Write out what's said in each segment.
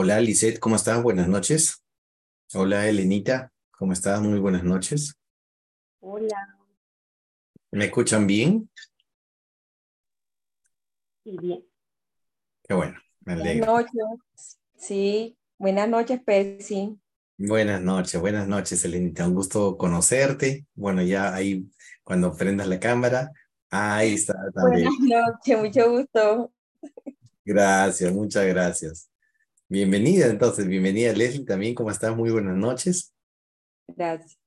Hola, Lisette, ¿cómo estás? Buenas noches. Hola, Elenita, ¿cómo estás? Muy buenas noches. Hola. ¿Me escuchan bien? Sí, bien. Qué bueno, me Buenas alegro. noches. Sí, buenas noches, Percy. Buenas noches, buenas noches, Elenita. Un gusto conocerte. Bueno, ya ahí cuando prendas la cámara, ahí está Buenas también. noches, mucho gusto. Gracias, muchas gracias. Bienvenida entonces, bienvenida Leslie también, ¿cómo estás? Muy buenas noches. Gracias.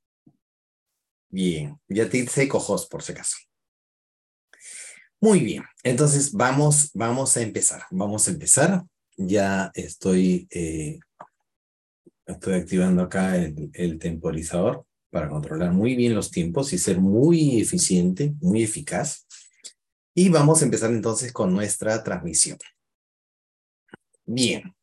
Bien, ya te hice cojos por si acaso. Muy bien, entonces vamos, vamos a empezar, vamos a empezar. Ya estoy, eh, estoy activando acá el, el temporizador para controlar muy bien los tiempos y ser muy eficiente, muy eficaz. Y vamos a empezar entonces con nuestra transmisión. Bien,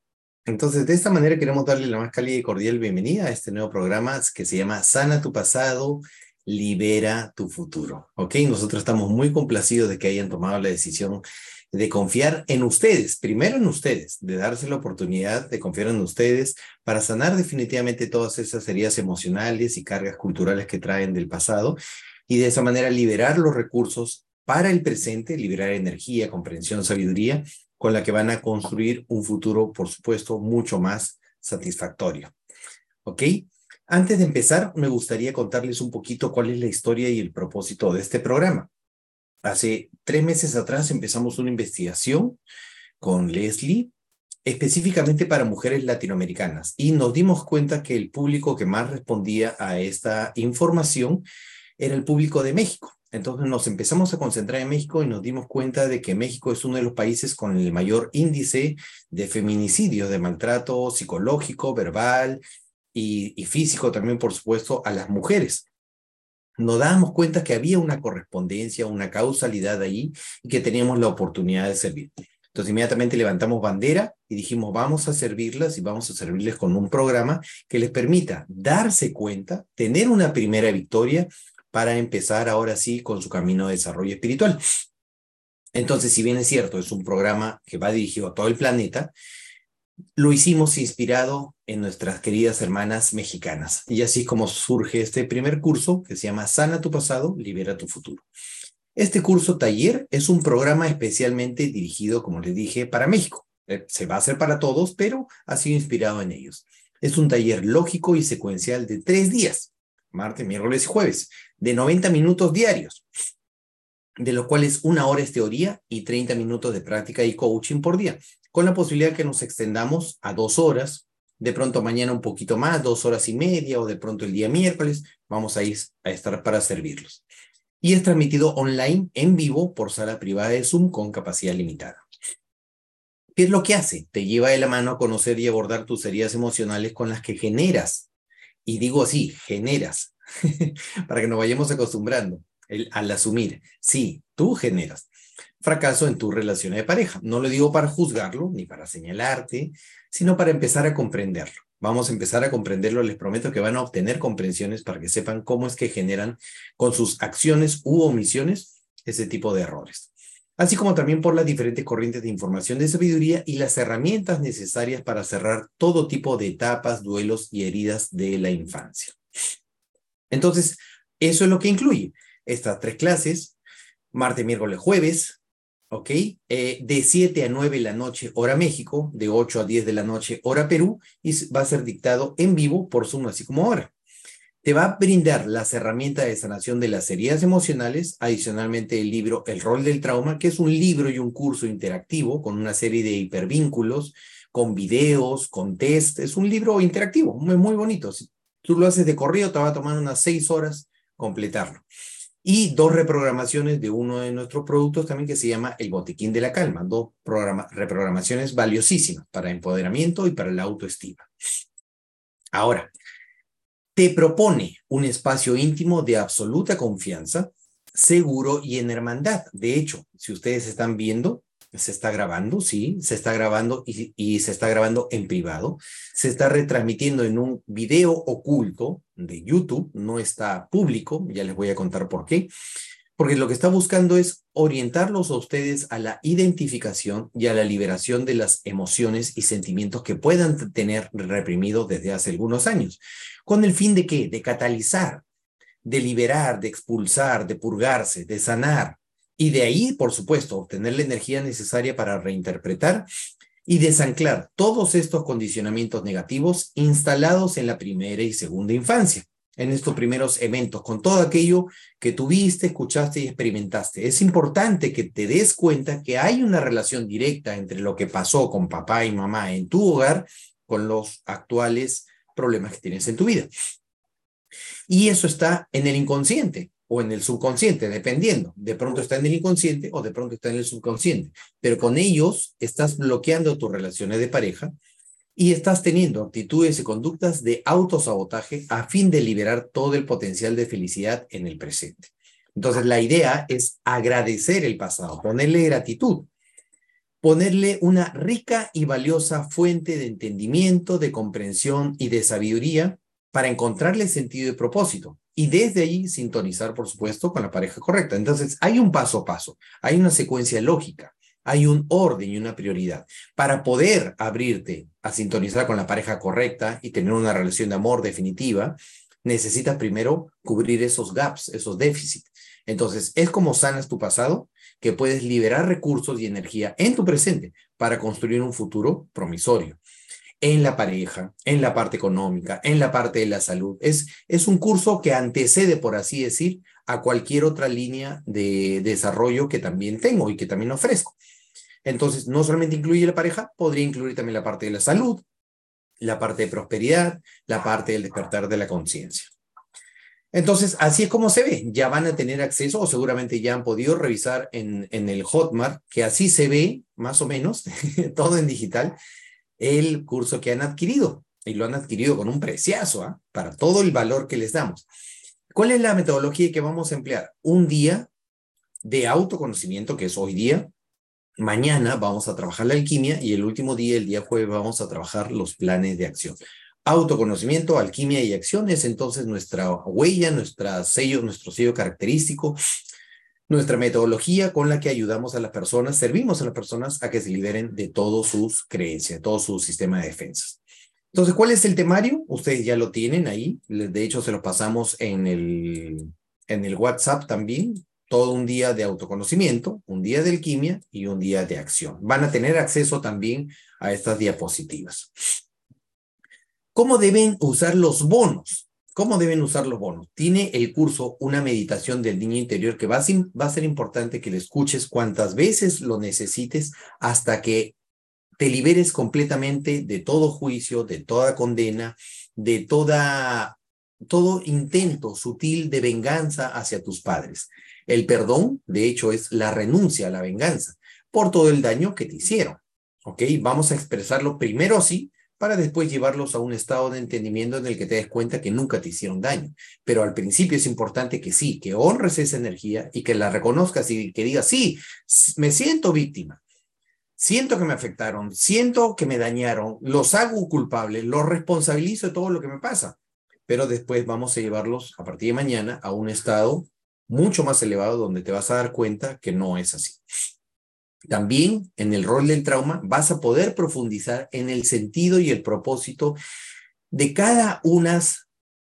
entonces de esta manera queremos darle la más cálida y cordial bienvenida a este nuevo programa que se llama Sana tu pasado, libera tu futuro. ¿Ok? Nosotros estamos muy complacidos de que hayan tomado la decisión de confiar en ustedes, primero en ustedes, de darse la oportunidad de confiar en ustedes para sanar definitivamente todas esas heridas emocionales y cargas culturales que traen del pasado y de esa manera liberar los recursos para el presente, liberar energía, comprensión, sabiduría, con la que van a construir un futuro, por supuesto, mucho más satisfactorio. ¿Ok? Antes de empezar, me gustaría contarles un poquito cuál es la historia y el propósito de este programa. Hace tres meses atrás empezamos una investigación con Leslie, específicamente para mujeres latinoamericanas, y nos dimos cuenta que el público que más respondía a esta información era el público de México. Entonces nos empezamos a concentrar en México y nos dimos cuenta de que México es uno de los países con el mayor índice de feminicidios, de maltrato psicológico, verbal y, y físico también, por supuesto, a las mujeres nos dábamos cuenta que había una correspondencia, una causalidad ahí y que teníamos la oportunidad de servir. Entonces inmediatamente levantamos bandera y dijimos, vamos a servirlas y vamos a servirles con un programa que les permita darse cuenta, tener una primera victoria para empezar ahora sí con su camino de desarrollo espiritual. Entonces, si bien es cierto, es un programa que va dirigido a todo el planeta, lo hicimos inspirado en nuestras queridas hermanas mexicanas. Y así como surge este primer curso que se llama Sana tu pasado, libera tu futuro. Este curso taller es un programa especialmente dirigido, como les dije, para México. Eh, Se va a hacer para todos, pero ha sido inspirado en ellos. Es un taller lógico y secuencial de tres días, martes, miércoles y jueves, de 90 minutos diarios, de los cuales una hora es teoría y 30 minutos de práctica y coaching por día con la posibilidad que nos extendamos a dos horas, de pronto mañana un poquito más, dos horas y media, o de pronto el día miércoles, vamos a, ir, a estar para servirlos. Y es transmitido online, en vivo, por sala privada de Zoom con capacidad limitada. ¿Qué es lo que hace? Te lleva de la mano a conocer y abordar tus heridas emocionales con las que generas. Y digo así, generas, para que nos vayamos acostumbrando al asumir. Sí, tú generas fracaso en tu relación de pareja. No lo digo para juzgarlo ni para señalarte, sino para empezar a comprenderlo. Vamos a empezar a comprenderlo, les prometo que van a obtener comprensiones para que sepan cómo es que generan con sus acciones u omisiones ese tipo de errores. Así como también por las diferentes corrientes de información de sabiduría y las herramientas necesarias para cerrar todo tipo de etapas, duelos y heridas de la infancia. Entonces, eso es lo que incluye estas tres clases, martes, miércoles, jueves, ¿ok? Eh, de 7 a 9 de la noche, hora México, de 8 a 10 de la noche, hora Perú, y va a ser dictado en vivo por Zoom, así como ahora. Te va a brindar las herramientas de sanación de las heridas emocionales, adicionalmente el libro El rol del trauma, que es un libro y un curso interactivo con una serie de hipervínculos, con videos, con test. Es un libro interactivo, muy, bonito. Tú lo haces de corrido, te va a tomar unas seis horas completarlo y dos reprogramaciones de uno de nuestros productos también que se llama el botiquín de la calma, dos reprogramaciones valiosísimas para empoderamiento y para la autoestima. Ahora, te propone un espacio íntimo de absoluta confianza, seguro y en hermandad. De hecho, si ustedes están viendo, se está grabando, sí, se está grabando y, y, se está grabando en privado. Se está retransmitiendo en un video oculto de YouTube, no está público, ya les voy a contar por qué. porque lo que está buscando es orientarlos a ustedes a la identificación y a la liberación de las emociones y sentimientos que puedan tener reprimidos desde hace algunos años. ¿Con el fin de qué? De catalizar, de liberar, de expulsar, de purgarse, de sanar. Y de ahí, por supuesto, obtener la energía necesaria para reinterpretar y desanclar todos estos condicionamientos negativos instalados en la primera y segunda infancia en estos primeros eventos, con todo aquello que tuviste, escuchaste y experimentaste. Es importante que te des cuenta que hay una relación directa entre lo que pasó con papá y mamá en tu hogar con los actuales problemas que tienes en tu vida. Y eso está en el inconsciente o en el subconsciente, dependiendo. De pronto está en el inconsciente o de pronto está en el subconsciente. Pero con ellos estás bloqueando tus relaciones de pareja y estás teniendo actitudes y conductas de autosabotaje a fin de liberar todo el potencial de felicidad en el presente. Entonces, la idea es agradecer el pasado, ponerle gratitud, ponerle una rica y valiosa fuente de entendimiento, de comprensión y de sabiduría para encontrarle sentido y propósito. Y desde ahí sintonizar, por supuesto, con la pareja correcta. Entonces, hay un paso a paso, hay una secuencia lógica hay un orden y una prioridad. Para poder abrirte a sintonizar con la pareja correcta y tener una relación de amor definitiva, necesitas primero cubrir esos gaps, esos déficits. Entonces, es como sanas tu pasado, que puedes liberar recursos y energía en tu presente para construir un futuro promisorio. En la pareja, en la parte económica, en la parte de la salud. Es, es un curso que antecede, por así decir, a cualquier otra línea de desarrollo que también tengo y que también ofrezco. Entonces, no solamente incluye la pareja, podría incluir también la parte de la salud, la parte de prosperidad, la parte del despertar de la conciencia. Entonces, así es como se ve. Ya van a tener acceso o seguramente ya han podido revisar en, en el Hotmart, que así se ve, más o menos, todo en digital, el curso que han adquirido. Y lo han adquirido con un preciazo ¿ah? para todo el valor que les damos. ¿Cuál es la metodología que vamos a emplear? Un día de autoconocimiento, que es hoy día, Mañana vamos a trabajar la alquimia y el último día, el día jueves, vamos a trabajar los planes de acción. Autoconocimiento, alquimia y acción es entonces nuestra huella, nuestra sello, nuestro sello característico, nuestra metodología con la que ayudamos a las personas, servimos a las personas a que se liberen de todas sus creencias, todo su sistema de defensas. Entonces, ¿cuál es el temario? Ustedes ya lo tienen ahí. De hecho, se lo pasamos en el, en el WhatsApp también todo un día de autoconocimiento, un día de alquimia y un día de acción. Van a tener acceso también a estas diapositivas. ¿Cómo deben usar los bonos? ¿Cómo deben usar los bonos? Tiene el curso una meditación del niño interior que va a, ser importante que le escuches cuantas veces lo necesites hasta que te liberes completamente de todo juicio, de toda condena, de toda, todo intento sutil de venganza hacia tus padres. El perdón, de hecho, es la renuncia a la venganza por todo el daño que te hicieron. ¿Ok? Vamos a expresarlo primero así para después llevarlos a un estado de entendimiento en el que te des cuenta que nunca te hicieron daño. Pero al principio es importante que sí, que honres esa energía y que la reconozcas y que digas, sí, me siento víctima, siento que me afectaron, siento que me dañaron, los hago culpables, los responsabilizo de todo lo que me pasa. Pero después vamos a llevarlos a partir de mañana a un estado mucho más elevado donde te vas a dar cuenta que no es así. También en el rol del trauma vas a poder profundizar en el sentido y el propósito de cada unas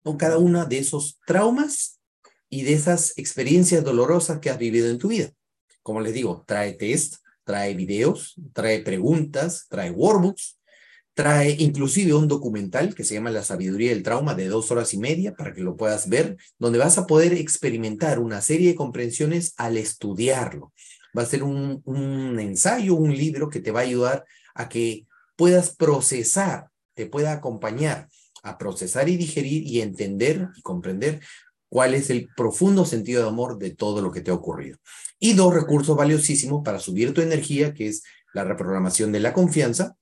o cada una de esos traumas y de esas experiencias dolorosas que has vivido en tu vida. Como les digo, trae test, trae videos, trae preguntas, trae workbooks Trae inclusive un documental que se llama La sabiduría del trauma de dos horas y media para que lo puedas ver, donde vas a poder experimentar una serie de comprensiones al estudiarlo. Va a ser un, un ensayo, un libro que te va a ayudar a que puedas procesar, te pueda acompañar a procesar y digerir y entender y comprender cuál es el profundo sentido de amor de todo lo que te ha ocurrido. Y dos recursos valiosísimos para subir tu energía, que es la reprogramación de la confianza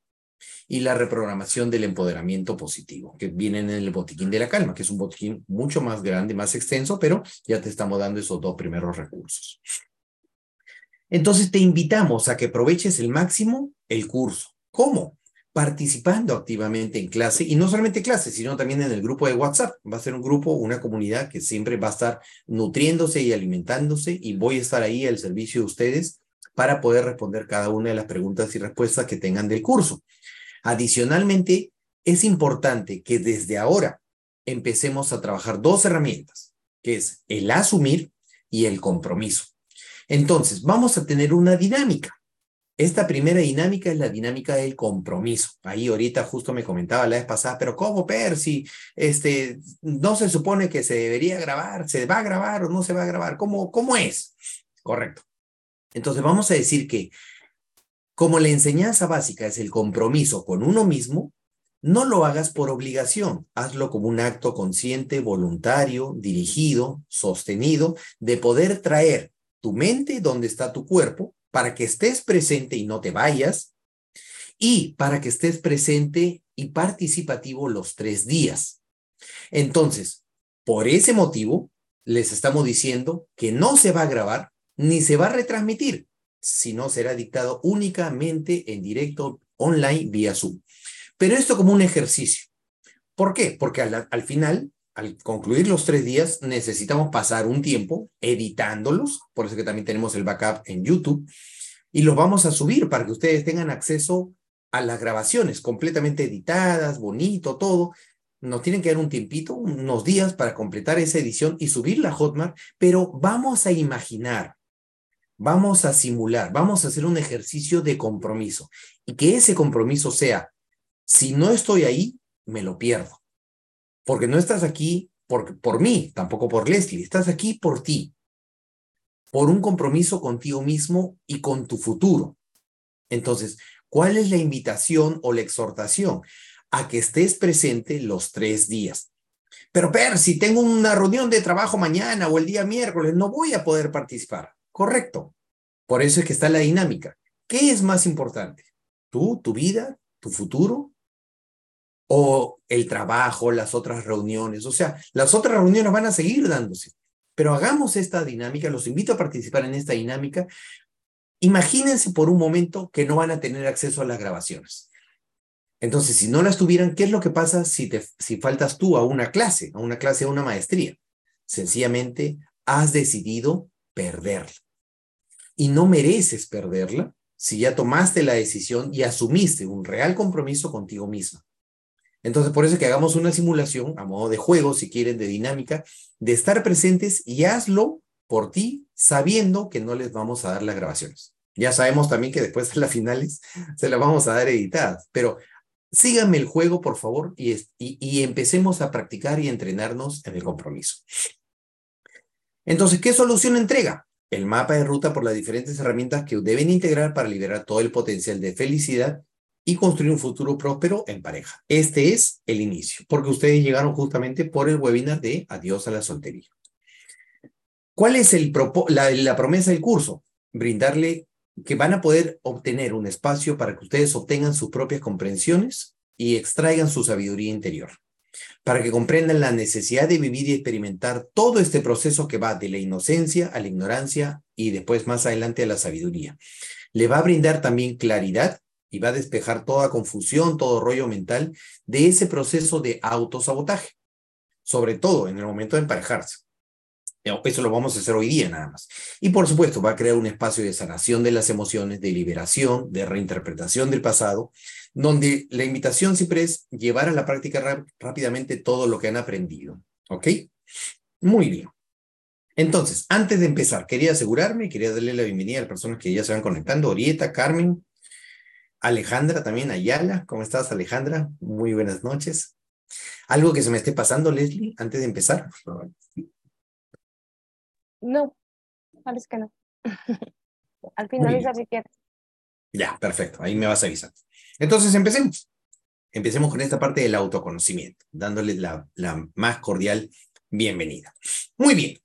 y la reprogramación del empoderamiento positivo, que viene en el botiquín de la calma, que es un botiquín mucho más grande, más extenso, pero ya te estamos dando esos dos primeros recursos. Entonces te invitamos a que aproveches el máximo el curso. ¿Cómo? participando activamente en clase y no solamente clase, sino también en el grupo de WhatsApp. Va a ser un grupo, una comunidad que siempre va a estar nutriéndose y alimentándose y voy a estar ahí al servicio de ustedes para poder responder cada una de las preguntas y respuestas que tengan del curso. Adicionalmente, es importante que desde ahora empecemos a trabajar dos herramientas, que es el asumir y el compromiso. Entonces, vamos a tener una dinámica. Esta primera dinámica es la dinámica del compromiso. Ahí ahorita justo me comentaba la vez pasada, pero ¿cómo, Percy? Este, no se supone que se debería grabar, ¿se va a grabar o no se va a grabar? ¿Cómo, cómo es? Correcto. Entonces vamos a decir que como la enseñanza básica es el compromiso con uno mismo, no lo hagas por obligación, hazlo como un acto consciente, voluntario, dirigido, sostenido, de poder traer tu mente donde está tu cuerpo para que estés presente y no te vayas, y para que estés presente y participativo los tres días. Entonces, por ese motivo, les estamos diciendo que no se va a grabar ni se va a retransmitir, sino será dictado únicamente en directo online vía Zoom. Pero esto como un ejercicio. ¿Por qué? Porque al, al final al concluir los tres días, necesitamos pasar un tiempo editándolos, por eso que también tenemos el backup en YouTube, y los vamos a subir para que ustedes tengan acceso a las grabaciones completamente editadas, bonito, todo. Nos tienen que dar un tiempito, unos días para completar esa edición y subirla a Hotmart, pero vamos a imaginar, vamos a simular, vamos a hacer un ejercicio de compromiso y que ese compromiso sea, si no estoy ahí, me lo pierdo porque no estás aquí por, por mí, tampoco por Leslie, estás aquí por ti, por un compromiso contigo mismo y con tu futuro. Entonces, ¿cuál es la invitación o la exhortación? A que estés presente los tres días. Pero, Per, si tengo una reunión de trabajo mañana o el día miércoles, no voy a poder participar. Correcto. Por eso es que está la dinámica. ¿Qué es más importante? ¿Tú, tu vida, tu futuro o el trabajo, las otras reuniones. O sea, las otras reuniones van a seguir dándose, pero hagamos esta dinámica, los invito a participar en esta dinámica. Imagínense por un momento que no van a tener acceso a las grabaciones. Entonces, si no las tuvieran, ¿qué es lo que pasa si, te, si faltas tú a una clase, a una clase, a una maestría? Sencillamente, has decidido perderla. Y no mereces perderla si ya tomaste la decisión y asumiste un real compromiso contigo misma. Entonces, por eso es que hagamos una simulación a modo de juego, si quieren, de dinámica, de estar presentes y hazlo por ti, sabiendo que no les vamos a dar las grabaciones. Ya sabemos también que después de las finales se las vamos a dar editadas, pero síganme el juego, por favor, y, empecemos a practicar y entrenarnos en el compromiso. Entonces, ¿qué solución entrega? El mapa de ruta por las diferentes herramientas que deben integrar para liberar todo el potencial de felicidad y construir un futuro próspero en pareja. Este es el inicio, porque ustedes llegaron justamente por el webinar de Adiós a la soltería. ¿Cuál es el la, la promesa del curso? Brindarle que van a poder obtener un espacio para que ustedes obtengan sus propias comprensiones y extraigan su sabiduría interior, para que comprendan la necesidad de vivir y experimentar todo este proceso que va de la inocencia a la ignorancia y después más adelante a la sabiduría. Le va a brindar también claridad y va a despejar toda confusión, todo rollo mental de ese proceso de autosabotaje, sobre todo en el momento de emparejarse. Eso lo vamos a hacer hoy día nada más. Y por supuesto, va a crear un espacio de sanación de las emociones, de liberación, de reinterpretación del pasado, donde la invitación siempre es llevar a la práctica rápidamente todo lo que han aprendido. ¿Ok? Muy bien. Entonces, antes de empezar, quería asegurarme, quería darle la bienvenida a las personas que ya se van conectando, Orieta, Carmen, Alejandra también, Ayala. ¿Cómo estás, Alejandra? Muy buenas noches. ¿Algo que se me esté pasando, Leslie, antes de empezar? No, parece que no. Al finalizar, si quieres. Ya, perfecto. Ahí me vas a avisar. Entonces, empecemos. Empecemos con esta parte del autoconocimiento, dándole la, la más cordial bienvenida. Muy bien.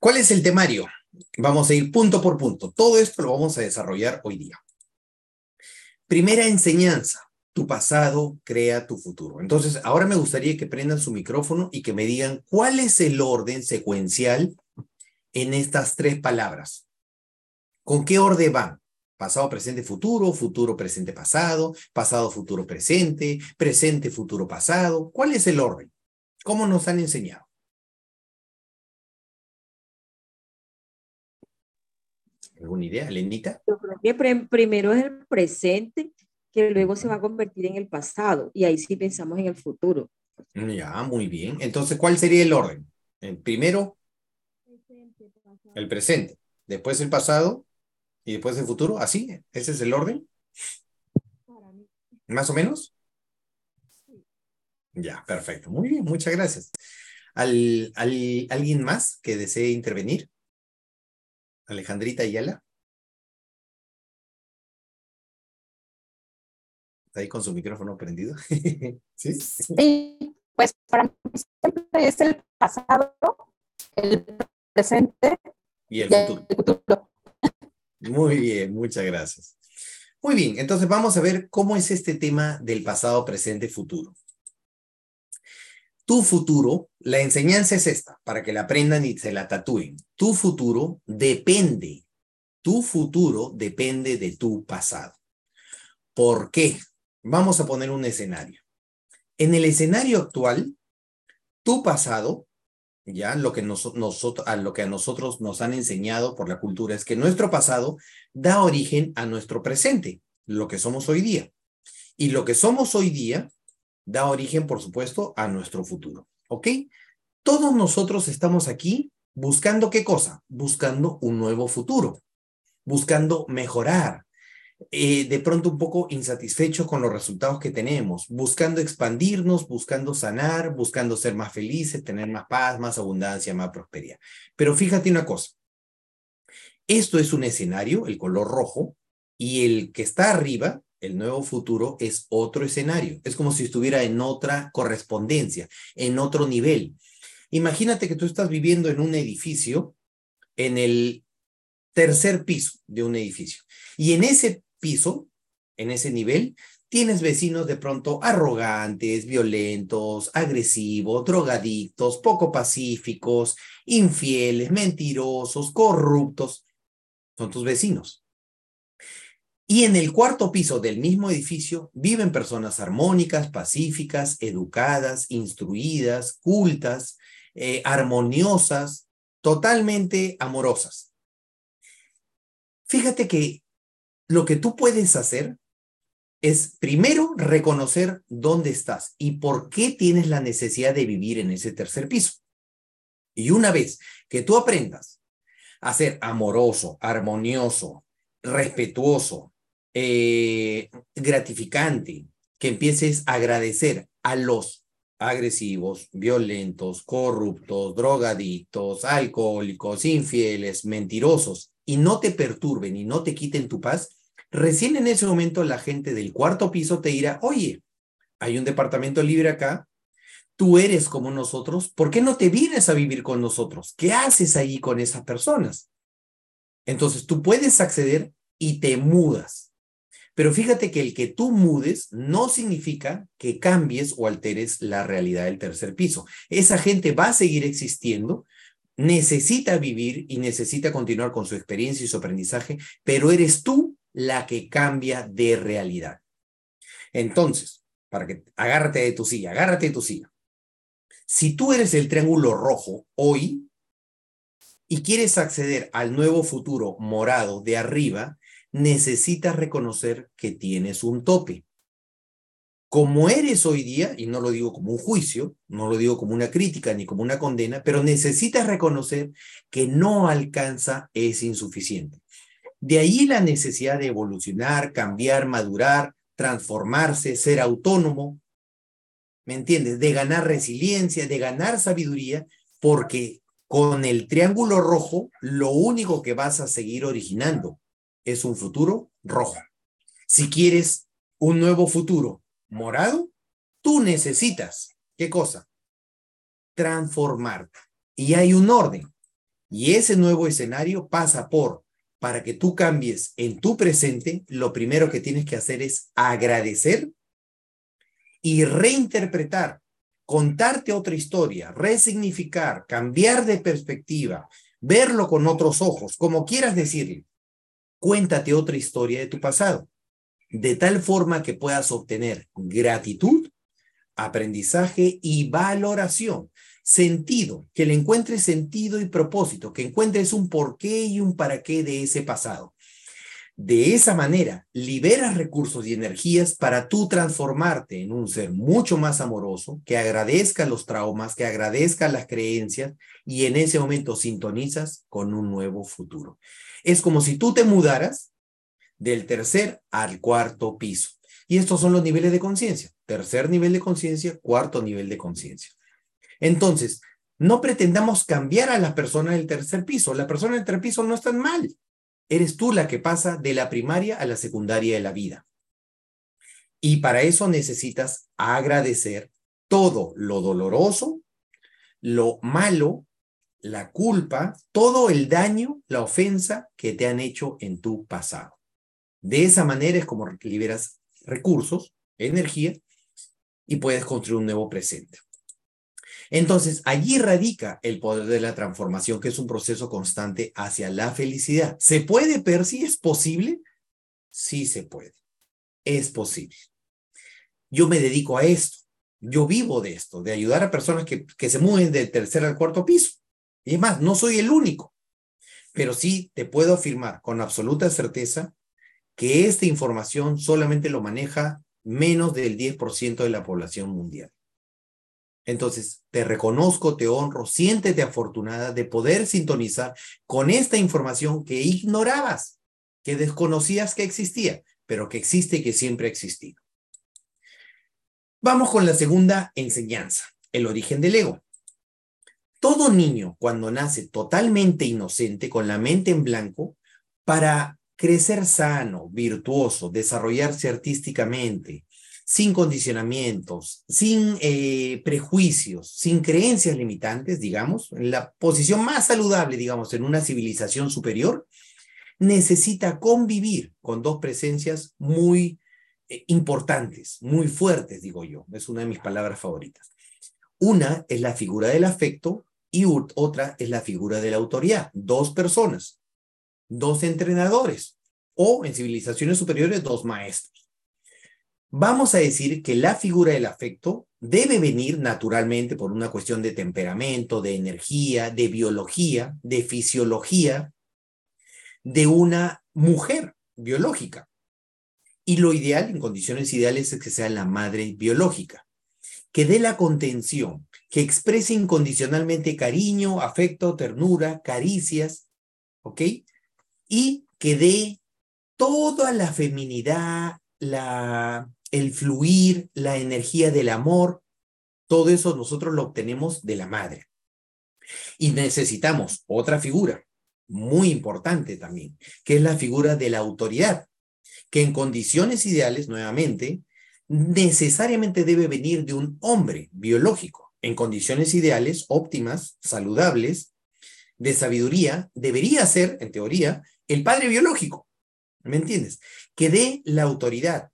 ¿Cuál es el temario? Vamos a ir punto por punto. Todo esto lo vamos a desarrollar hoy día. Primera enseñanza. Tu pasado crea tu futuro. Entonces, ahora me gustaría que prendan su micrófono y que me digan cuál es el orden secuencial en estas tres palabras. ¿Con qué orden van? Pasado, presente, futuro, futuro, presente, pasado, pasado, futuro, presente, presente, futuro, pasado. ¿Cuál es el orden? ¿Cómo nos han enseñado? ¿Alguna idea, Lenita? Yo creo que primero es el presente, que luego se va a convertir en el pasado, y ahí sí pensamos en el futuro. Ya, muy bien. Entonces, ¿cuál sería el orden? El primero, el presente, después el pasado y después el futuro. ¿Así? ¿Ese es el orden? ¿Más o menos? Ya, perfecto. Muy bien, muchas gracias. ¿Al, alguien más que desee intervenir? Alejandrita Ayala. ¿Está ahí con su micrófono prendido? ¿Sí? Sí, pues para mí siempre es el pasado, el presente y el futuro. Muy bien, muchas gracias. Muy bien, entonces vamos a ver cómo es este tema del pasado, presente, futuro. Tu futuro, la enseñanza es esta, para que la aprendan y se la tatúen. Tu futuro depende, tu futuro depende de tu pasado. ¿Por qué? Vamos a poner un escenario. En el escenario actual, tu pasado, ya lo que, a lo que a nosotros nos han enseñado por la cultura es que nuestro pasado da origen a nuestro presente, lo que somos hoy día. Y lo que somos hoy día da origen, por supuesto, a nuestro futuro. ¿Ok? Todos nosotros estamos aquí buscando qué cosa? Buscando un nuevo futuro, buscando mejorar, eh, de pronto un poco insatisfecho con los resultados que tenemos, buscando expandirnos, buscando sanar, buscando ser más felices, tener más paz, más abundancia, más prosperidad. Pero fíjate una cosa, esto es un escenario, el color rojo, y el que está arriba el nuevo futuro es otro escenario. Es como si estuviera en otra correspondencia, en otro nivel. Imagínate que tú estás viviendo en un edificio, en el tercer piso de un edificio. Y en ese piso, en ese nivel, tienes vecinos de pronto arrogantes, violentos, agresivos, drogadictos, poco pacíficos, infieles, mentirosos, corruptos. Son tus vecinos. Y en el cuarto piso del mismo edificio viven personas armónicas, pacíficas, educadas, instruidas, cultas, eh, armoniosas, totalmente amorosas. Fíjate que lo que tú puedes hacer es primero reconocer dónde estás y por qué tienes la necesidad de vivir en ese tercer piso. Y una vez que tú aprendas a ser amoroso, armonioso, respetuoso, eh, gratificante que empieces a agradecer a los agresivos, violentos, corruptos, drogadictos, alcohólicos, infieles, mentirosos, y no te perturben y no te quiten tu paz, recién en ese momento la gente del cuarto piso te dirá, oye, hay un departamento libre acá, tú eres como nosotros, ¿por qué no te vienes a vivir con nosotros? ¿Qué haces ahí con esas personas? Entonces tú puedes acceder y te mudas. Pero fíjate que el que tú mudes no significa que cambies o alteres la realidad del tercer piso. Esa gente va a seguir existiendo, necesita vivir y necesita continuar con su experiencia y su aprendizaje, pero eres tú la que cambia de realidad. Entonces, para que agárrate de tu silla, agárrate de tu silla. Si tú eres el triángulo rojo hoy y quieres acceder al nuevo futuro morado de arriba, necesitas reconocer que tienes un tope. Como eres hoy día, y no lo digo como un juicio, no lo digo como una crítica ni como una condena, pero necesitas reconocer que no alcanza es insuficiente. De ahí la necesidad de evolucionar, cambiar, madurar, transformarse, ser autónomo, ¿me entiendes? De ganar resiliencia, de ganar sabiduría, porque con el triángulo rojo, lo único que vas a seguir originando es un futuro rojo. Si quieres un nuevo futuro morado, tú necesitas, ¿qué cosa? Transformarte. Y hay un orden. Y ese nuevo escenario pasa por, para que tú cambies en tu presente, lo primero que tienes que hacer es agradecer y reinterpretar, contarte otra historia, resignificar, cambiar de perspectiva, verlo con otros ojos, como quieras decirle Cuéntate otra historia de tu pasado, de tal forma que puedas obtener gratitud, aprendizaje y valoración. Sentido, que le encuentres sentido y propósito, que encuentres un porqué y un para qué de ese pasado. De esa manera, liberas recursos y energías para tú transformarte en un ser mucho más amoroso, que agradezca los traumas, que agradezca las creencias y en ese momento sintonizas con un nuevo futuro. Es como si tú te mudaras del tercer al cuarto piso. Y estos son los niveles de conciencia. Tercer nivel de conciencia, cuarto nivel de conciencia. Entonces, no pretendamos cambiar a las personas del tercer piso. Las personas del tercer piso no están mal Eres tú la que pasa de la primaria a la secundaria de la vida. Y para eso necesitas agradecer todo lo doloroso, lo malo, la culpa, todo el daño, la ofensa que te han hecho en tu pasado. De esa manera es como liberas recursos, energía, y puedes construir un nuevo presente. Entonces, allí radica el poder de la transformación, que es un proceso constante hacia la felicidad. ¿Se puede, Percy? ¿Es posible? Sí se puede. Es posible. Yo me dedico a esto. Yo vivo de esto, de ayudar a personas que, que se mueven del tercer al cuarto piso. Y es más, no soy el único, pero sí te puedo afirmar con absoluta certeza que esta información solamente lo maneja menos del 10% de la población mundial. Entonces, te reconozco, te honro, siéntete afortunada de poder sintonizar con esta información que ignorabas, que desconocías que existía, pero que existe y que siempre ha existido. Vamos con la segunda enseñanza, el origen del ego. Todo niño cuando nace totalmente inocente, con la mente en blanco, para crecer sano, virtuoso, desarrollarse artísticamente, sin condicionamientos, sin eh, prejuicios, sin creencias limitantes, digamos, en la posición más saludable, digamos, en una civilización superior, necesita convivir con dos presencias muy eh, importantes, muy fuertes, digo yo. Es una de mis palabras favoritas. Una es la figura del afecto y otra es la figura de la autoridad. Dos personas, dos entrenadores o en civilizaciones superiores, dos maestros vamos a decir que la figura del afecto debe venir naturalmente por una cuestión de temperamento, de energía, de biología, de fisiología de una mujer biológica. Y lo ideal, en condiciones ideales, es que sea la madre biológica, que dé la contención, que exprese incondicionalmente cariño, afecto, ternura, caricias, ¿ok? Y que dé toda la feminidad, la el fluir, la energía del amor, todo eso nosotros lo obtenemos de la madre. Y necesitamos otra figura muy importante también, que es la figura de la autoridad, que en condiciones ideales, nuevamente, necesariamente debe venir de un hombre biológico. En condiciones ideales, óptimas, saludables, de sabiduría, debería ser, en teoría, el padre biológico. ¿Me entiendes? Que dé la autoridad,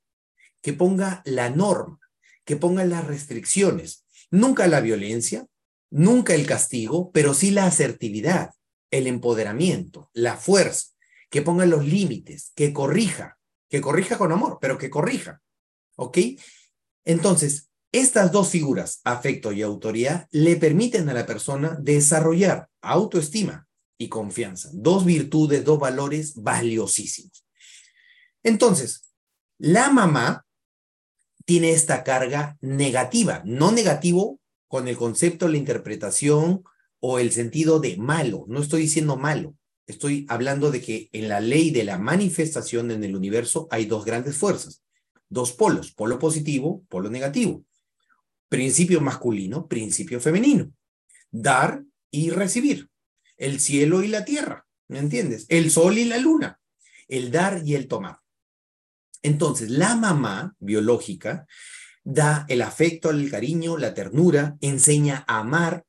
que ponga la norma, que ponga las restricciones. Nunca la violencia, nunca el castigo, pero sí la asertividad, el empoderamiento, la fuerza, que ponga los límites, que corrija, que corrija con amor, pero que corrija. ¿Ok? Entonces, estas dos figuras, afecto y autoridad, le permiten a la persona desarrollar autoestima y confianza. Dos virtudes, dos valores valiosísimos. Entonces, la mamá tiene esta carga negativa, no negativo con el concepto, la interpretación o el sentido de malo. No estoy diciendo malo, estoy hablando de que en la ley de la manifestación en el universo hay dos grandes fuerzas, dos polos, polo positivo, polo negativo, principio masculino, principio femenino, dar y recibir, el cielo y la tierra, ¿me entiendes? El sol y la luna, el dar y el tomar. Entonces, la mamá biológica da el afecto, el cariño, la ternura, enseña a amar,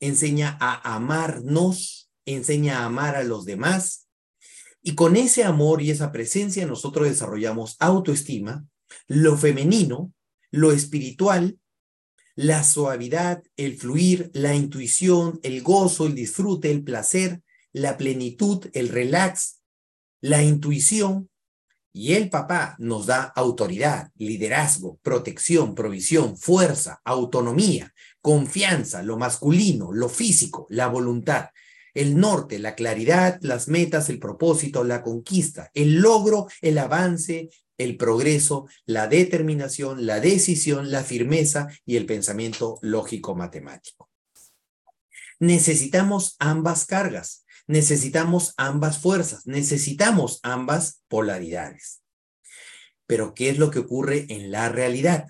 enseña a amarnos, enseña a amar a los demás. Y con ese amor y esa presencia nosotros desarrollamos autoestima, lo femenino, lo espiritual, la suavidad, el fluir, la intuición, el gozo, el disfrute, el placer, la plenitud, el relax, la intuición. Y el papá nos da autoridad, liderazgo, protección, provisión, fuerza, autonomía, confianza, lo masculino, lo físico, la voluntad, el norte, la claridad, las metas, el propósito, la conquista, el logro, el avance, el progreso, la determinación, la decisión, la firmeza y el pensamiento lógico matemático. Necesitamos ambas cargas, necesitamos ambas fuerzas, necesitamos ambas polaridades. Pero ¿qué es lo que ocurre en la realidad?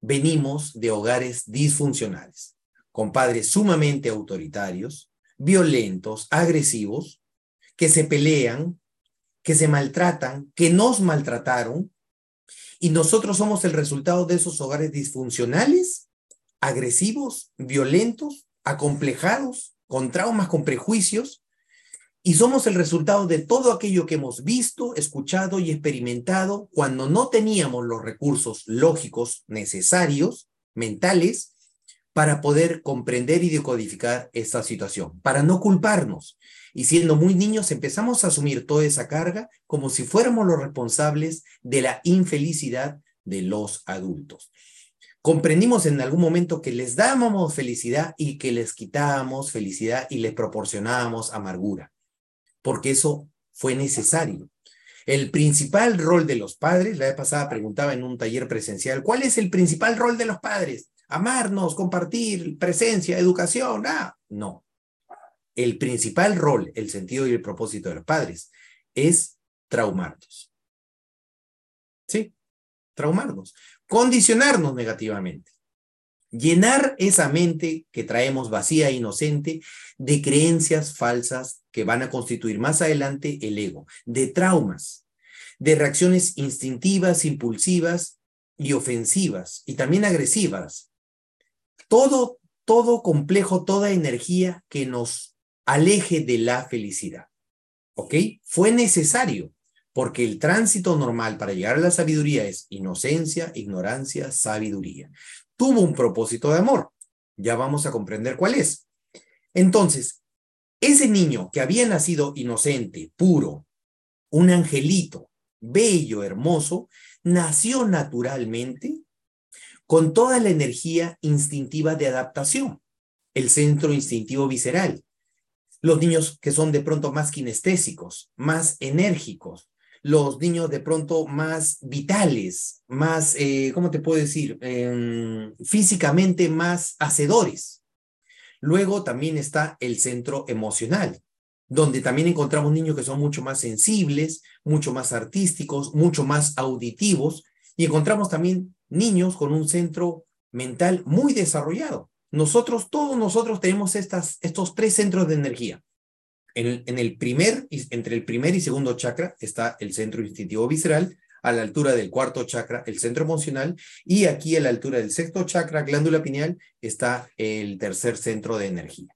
Venimos de hogares disfuncionales, con padres sumamente autoritarios, violentos, agresivos, que se pelean, que se maltratan, que nos maltrataron, y nosotros somos el resultado de esos hogares disfuncionales, agresivos, violentos, acomplejados, con traumas, con prejuicios, y somos el resultado de todo aquello que hemos visto, escuchado y experimentado cuando no teníamos los recursos lógicos necesarios, mentales, para poder comprender y decodificar esta situación, para no culparnos. Y siendo muy niños empezamos a asumir toda esa carga como si fuéramos los responsables de la infelicidad de los adultos. Comprendimos en algún momento que les dábamos felicidad y que les quitábamos felicidad y les proporcionábamos amargura, porque eso fue necesario. El principal rol de los padres, la vez pasada preguntaba en un taller presencial, ¿cuál es el principal rol de los padres? amarnos, compartir, presencia, educación. Ah, no. El principal rol, el sentido y el propósito de los padres es traumarnos. ¿Sí? Traumarnos. Condicionarnos negativamente. Llenar esa mente que traemos vacía e inocente de creencias falsas que van a constituir más adelante el ego, de traumas, de reacciones instintivas, impulsivas y ofensivas, y también agresivas, todo, todo complejo, toda energía que nos aleje de la felicidad. ¿Ok? Fue necesario, porque el tránsito normal para llegar a la sabiduría es inocencia, ignorancia, sabiduría. Tuvo un propósito de amor. Ya vamos a comprender cuál es. Entonces, ese niño que había nacido inocente, puro, un angelito, bello, hermoso, nació naturalmente con toda la energía instintiva de adaptación, el centro instintivo visceral. Los niños que son de pronto más kinestésicos, más enérgicos, los niños de pronto más vitales, más, eh, ¿cómo te puedo decir? Em, físicamente más hacedores. Luego también está el centro emocional, donde también encontramos niños que son mucho más sensibles, mucho más artísticos, mucho más auditivos, y encontramos también niños con un centro mental muy desarrollado. Nosotros, todos nosotros tenemos estas, estos tres centros de energía. En el primer, entre el primer y segundo chakra está el centro instintivo visceral, a la altura del cuarto chakra, el centro emocional, y aquí a la altura del sexto chakra, glándula pineal, está el tercer centro de energía.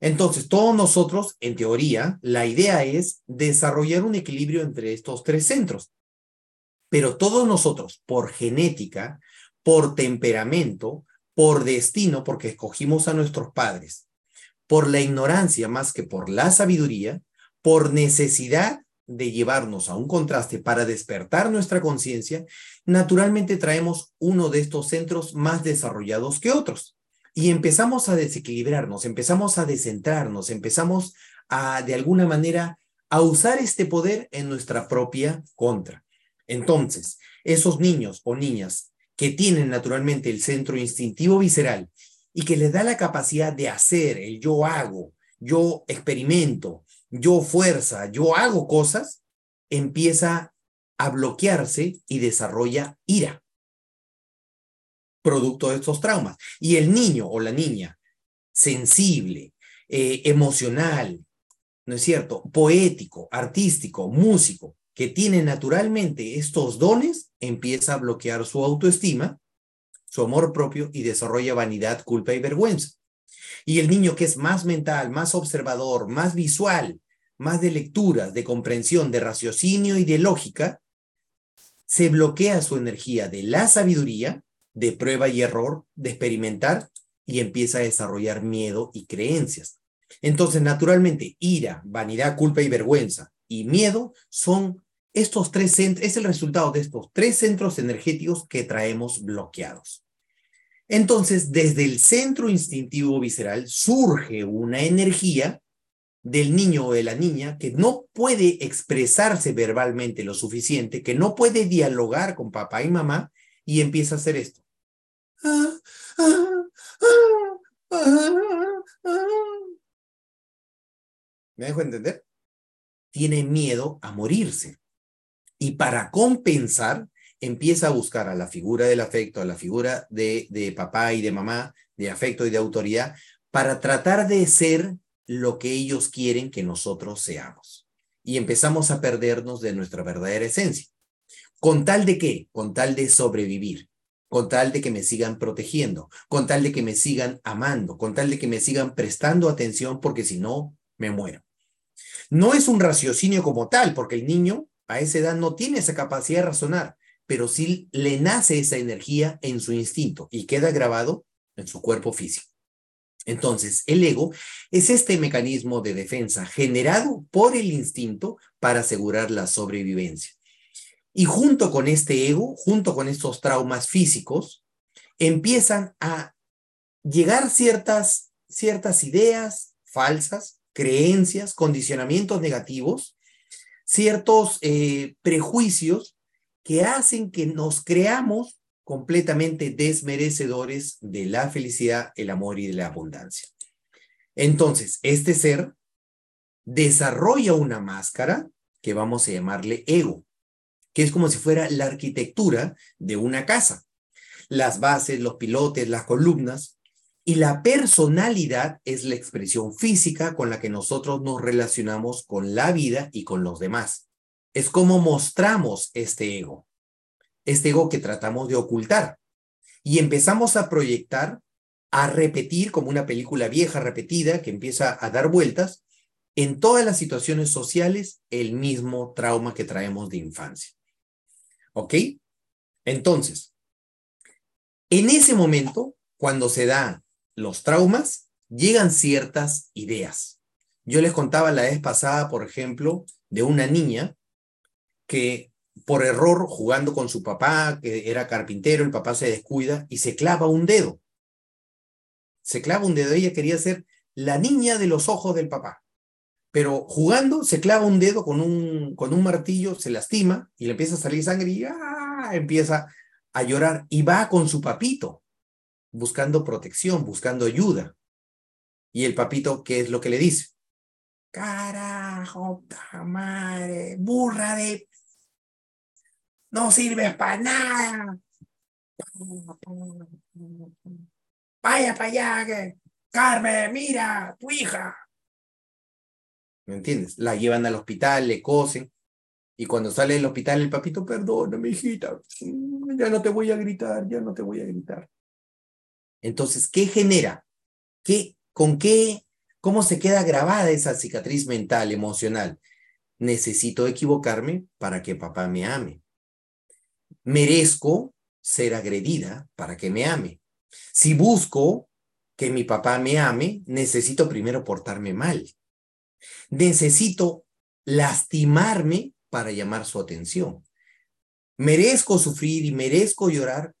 Entonces, todos nosotros, en teoría, la idea es desarrollar un equilibrio entre estos tres centros. Pero todos nosotros, por genética, por temperamento, por destino, porque escogimos a nuestros padres, por la ignorancia más que por la sabiduría, por necesidad de llevarnos a un contraste para despertar nuestra conciencia, naturalmente traemos uno de estos centros más desarrollados que otros. Y empezamos a desequilibrarnos, empezamos a descentrarnos, empezamos a, de alguna manera, a usar este poder en nuestra propia contra. Entonces, esos niños o niñas que tienen naturalmente el centro instintivo visceral y que les da la capacidad de hacer el yo hago, yo experimento, yo fuerza, yo hago cosas, empieza a bloquearse y desarrolla ira, producto de estos traumas. Y el niño o la niña sensible, eh, emocional, ¿no es cierto? Poético, artístico, músico, que tiene naturalmente estos dones, empieza a bloquear su autoestima, su amor propio y desarrolla vanidad, culpa y vergüenza. Y el niño que es más mental, más observador, más visual, más de lecturas, de comprensión, de raciocinio y de lógica, se bloquea su energía de la sabiduría, de prueba y error, de experimentar y empieza a desarrollar miedo y creencias. Entonces, naturalmente, ira, vanidad, culpa y vergüenza y miedo son estos tres centros, es el resultado de estos tres centros energéticos que traemos bloqueados. Entonces, desde el centro instintivo visceral surge una energía del niño o de la niña que no puede expresarse verbalmente lo suficiente, que no puede dialogar con papá y mamá y empieza a hacer esto. ¿Me dejo entender? Tiene miedo a morirse. Y para compensar, empieza a buscar a la figura del afecto, a la figura de, de papá y de mamá, de afecto y de autoridad, para tratar de ser lo que ellos quieren que nosotros seamos. Y empezamos a perdernos de nuestra verdadera esencia. ¿Con tal de qué? Con tal de sobrevivir, con tal de que me sigan protegiendo, con tal de que me sigan amando, con tal de que me sigan prestando atención, porque si no, me muero. No es un raciocinio como tal, porque el niño a esa edad no tiene esa capacidad de razonar, pero sí le nace esa energía en su instinto y queda grabado en su cuerpo físico. Entonces, el ego es este mecanismo de defensa generado por el instinto para asegurar la sobrevivencia. Y junto con este ego, junto con estos traumas físicos, empiezan a llegar ciertas, ciertas ideas falsas, creencias, condicionamientos negativos, ciertos eh, prejuicios que hacen que nos creamos completamente desmerecedores de la felicidad, el amor y de la abundancia. Entonces, este ser desarrolla una máscara que vamos a llamarle ego, que es como si fuera la arquitectura de una casa. Las bases, los pilotes, las columnas, y la personalidad es la expresión física con la que nosotros nos relacionamos con la vida y con los demás. Es como mostramos este ego este ego que tratamos de ocultar. Y empezamos a proyectar, a repetir como una película vieja repetida que empieza a dar vueltas en todas las situaciones sociales el mismo trauma que traemos de infancia. ¿Ok? Entonces, en ese momento, cuando se dan los traumas, llegan ciertas ideas. Yo les contaba la vez pasada, por ejemplo, de una niña que por error, jugando con su papá, que era carpintero, el papá se descuida y se clava un dedo. Se clava un dedo. Ella quería ser la niña de los ojos del papá. Pero jugando, se clava un dedo con un, con un martillo, se lastima y le empieza a salir sangre y ¡ah! empieza a llorar y va con su papito, buscando protección, buscando ayuda. Y el papito, ¿qué es lo que le dice? Carajo, madre, burra de no sirves para nada. Vaya para allá, Carmen, mira, tu hija. ¿Me entiendes? La llevan al hospital, le cosen. Y cuando sale del hospital, el papito, perdóname, hijita, ya no te voy a gritar, ya no te voy a gritar. Entonces, ¿qué genera? ¿Qué, ¿Con qué, cómo se queda grabada esa cicatriz mental, emocional? Necesito equivocarme para que papá me ame merezco ser agredida para que me ame. Si busco que mi papá me ame, necesito primero portarme mal. Necesito lastimarme para llamar su atención. Merezco sufrir y merezco llorar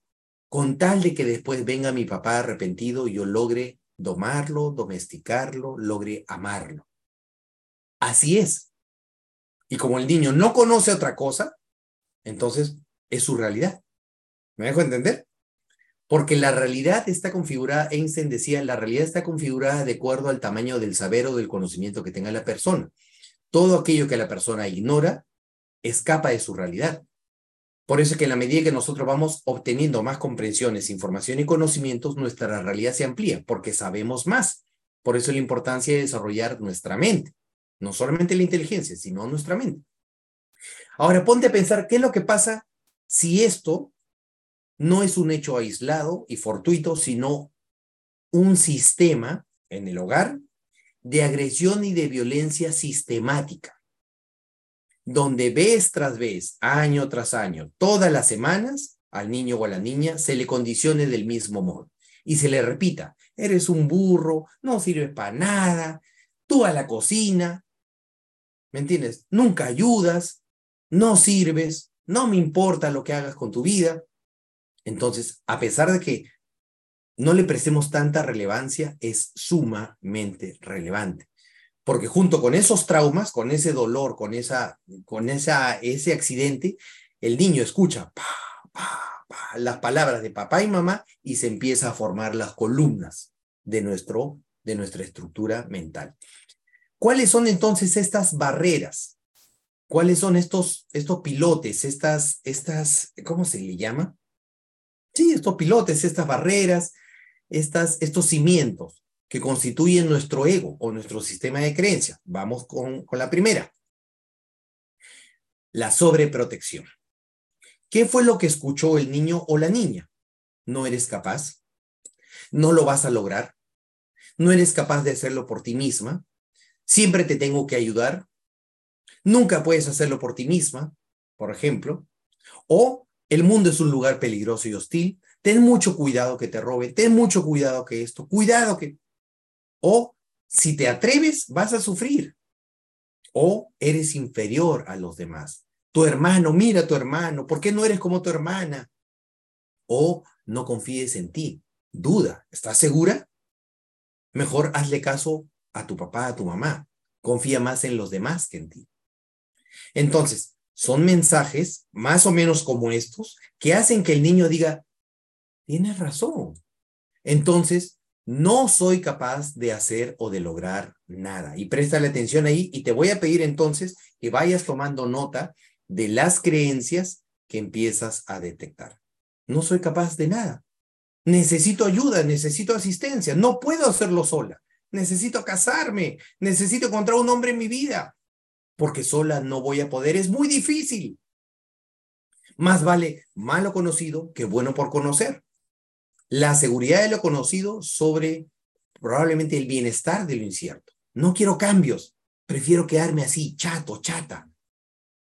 con tal de que después venga mi papá arrepentido y yo logre domarlo, domesticarlo, logre amarlo. Así es. Y como el niño no conoce otra cosa, entonces es su realidad. ¿Me dejo entender? Porque la realidad está configurada, Einstein decía, la realidad está configurada de acuerdo al tamaño del saber o del conocimiento que tenga la persona. Todo aquello que la persona ignora escapa de su realidad. Por eso es que en la medida que nosotros vamos obteniendo más comprensiones, información y conocimientos, nuestra realidad se amplía porque sabemos más. Por eso la importancia de desarrollar nuestra mente, no solamente la inteligencia, sino nuestra mente. Ahora ponte a pensar qué es lo que pasa si esto no es un hecho aislado y fortuito, sino un sistema en el hogar de agresión y de violencia sistemática, donde vez tras vez, año tras año, todas las semanas, al niño o a la niña se le condicione del mismo modo y se le repita, eres un burro, no sirves para nada, tú a la cocina. ¿Me entiendes? Nunca ayudas, no sirves, no me importa lo que hagas con tu vida. Entonces, a pesar de que no le prestemos tanta relevancia, es sumamente relevante. Porque junto con esos traumas, con ese dolor, con, esa, con esa, ese accidente, el niño escucha las palabras de papá y mamá y se empieza a formar las columnas de, nuestro, de nuestra estructura mental. ¿Cuáles son entonces estas barreras? ¿Cuáles son estos, estos pilotes, estas, estas, ¿cómo se le llama? Sí, estos pilotes, estas barreras, estas, estos cimientos que constituyen nuestro ego o nuestro sistema de creencias. Vamos con, con la primera. La sobreprotección. ¿Qué fue lo que escuchó el niño o la niña? No eres capaz. No lo vas a lograr. No eres capaz de hacerlo por ti misma. Siempre te tengo que ayudar. Nunca puedes hacerlo por ti misma, por ejemplo. O el mundo es un lugar peligroso y hostil. Ten mucho cuidado que te robe, ten mucho cuidado que esto, cuidado que... O si te atreves, vas a sufrir. O eres inferior a los demás. Tu hermano, mira a tu hermano, ¿por qué no eres como tu hermana? O no confíes en ti, duda, ¿estás segura? Mejor hazle caso a tu papá, a tu mamá. Confía más en los demás que en ti. Entonces, son mensajes más o menos como estos que hacen que el niño diga, tienes razón. Entonces, no soy capaz de hacer o de lograr nada. Y préstale atención ahí y te voy a pedir entonces que vayas tomando nota de las creencias que empiezas a detectar. No soy capaz de nada. Necesito ayuda, necesito asistencia. No puedo hacerlo sola. Necesito casarme. Necesito encontrar un hombre en mi vida. Porque sola no voy a poder. Es muy difícil. Más vale malo conocido que bueno por conocer la seguridad de lo conocido sobre probablemente el bienestar de lo incierto. No quiero cambios, prefiero quedarme así, chato, chata.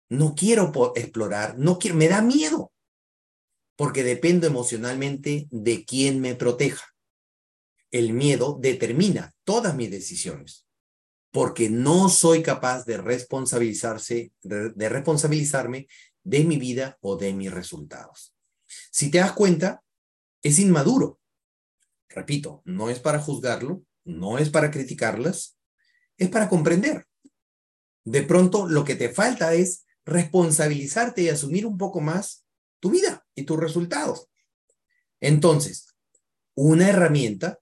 No quiero explorar, no quiero, me da miedo, porque dependo emocionalmente de quien me proteja. El miedo determina todas mis decisiones, porque no soy capaz de responsabilizarse, de responsabilizarme de mi vida o de mis resultados. Si te das cuenta, es inmaduro. Repito, no es para juzgarlo, no es para criticarlas, es para comprender. De pronto lo que te falta es responsabilizarte y asumir un poco más tu vida y tus resultados. Entonces, una herramienta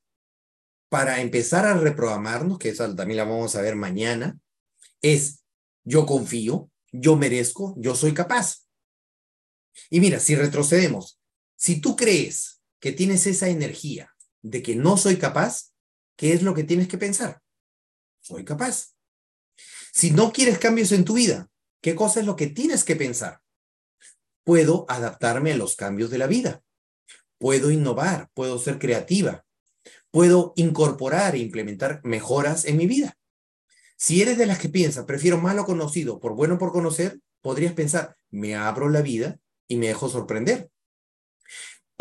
para empezar a reprogramarnos, que esa también la vamos a ver mañana, es yo confío, yo merezco, yo soy capaz. Y mira, si retrocedemos, si tú crees que tienes esa energía de que no soy capaz, ¿qué es lo que tienes que pensar? Soy capaz. Si no quieres cambios en tu vida, ¿qué cosa es lo que tienes que pensar? Puedo adaptarme a los cambios de la vida. Puedo innovar, puedo ser creativa. Puedo incorporar e implementar mejoras en mi vida. Si eres de las que piensa, prefiero malo conocido por bueno por conocer, podrías pensar, me abro la vida y me dejo sorprender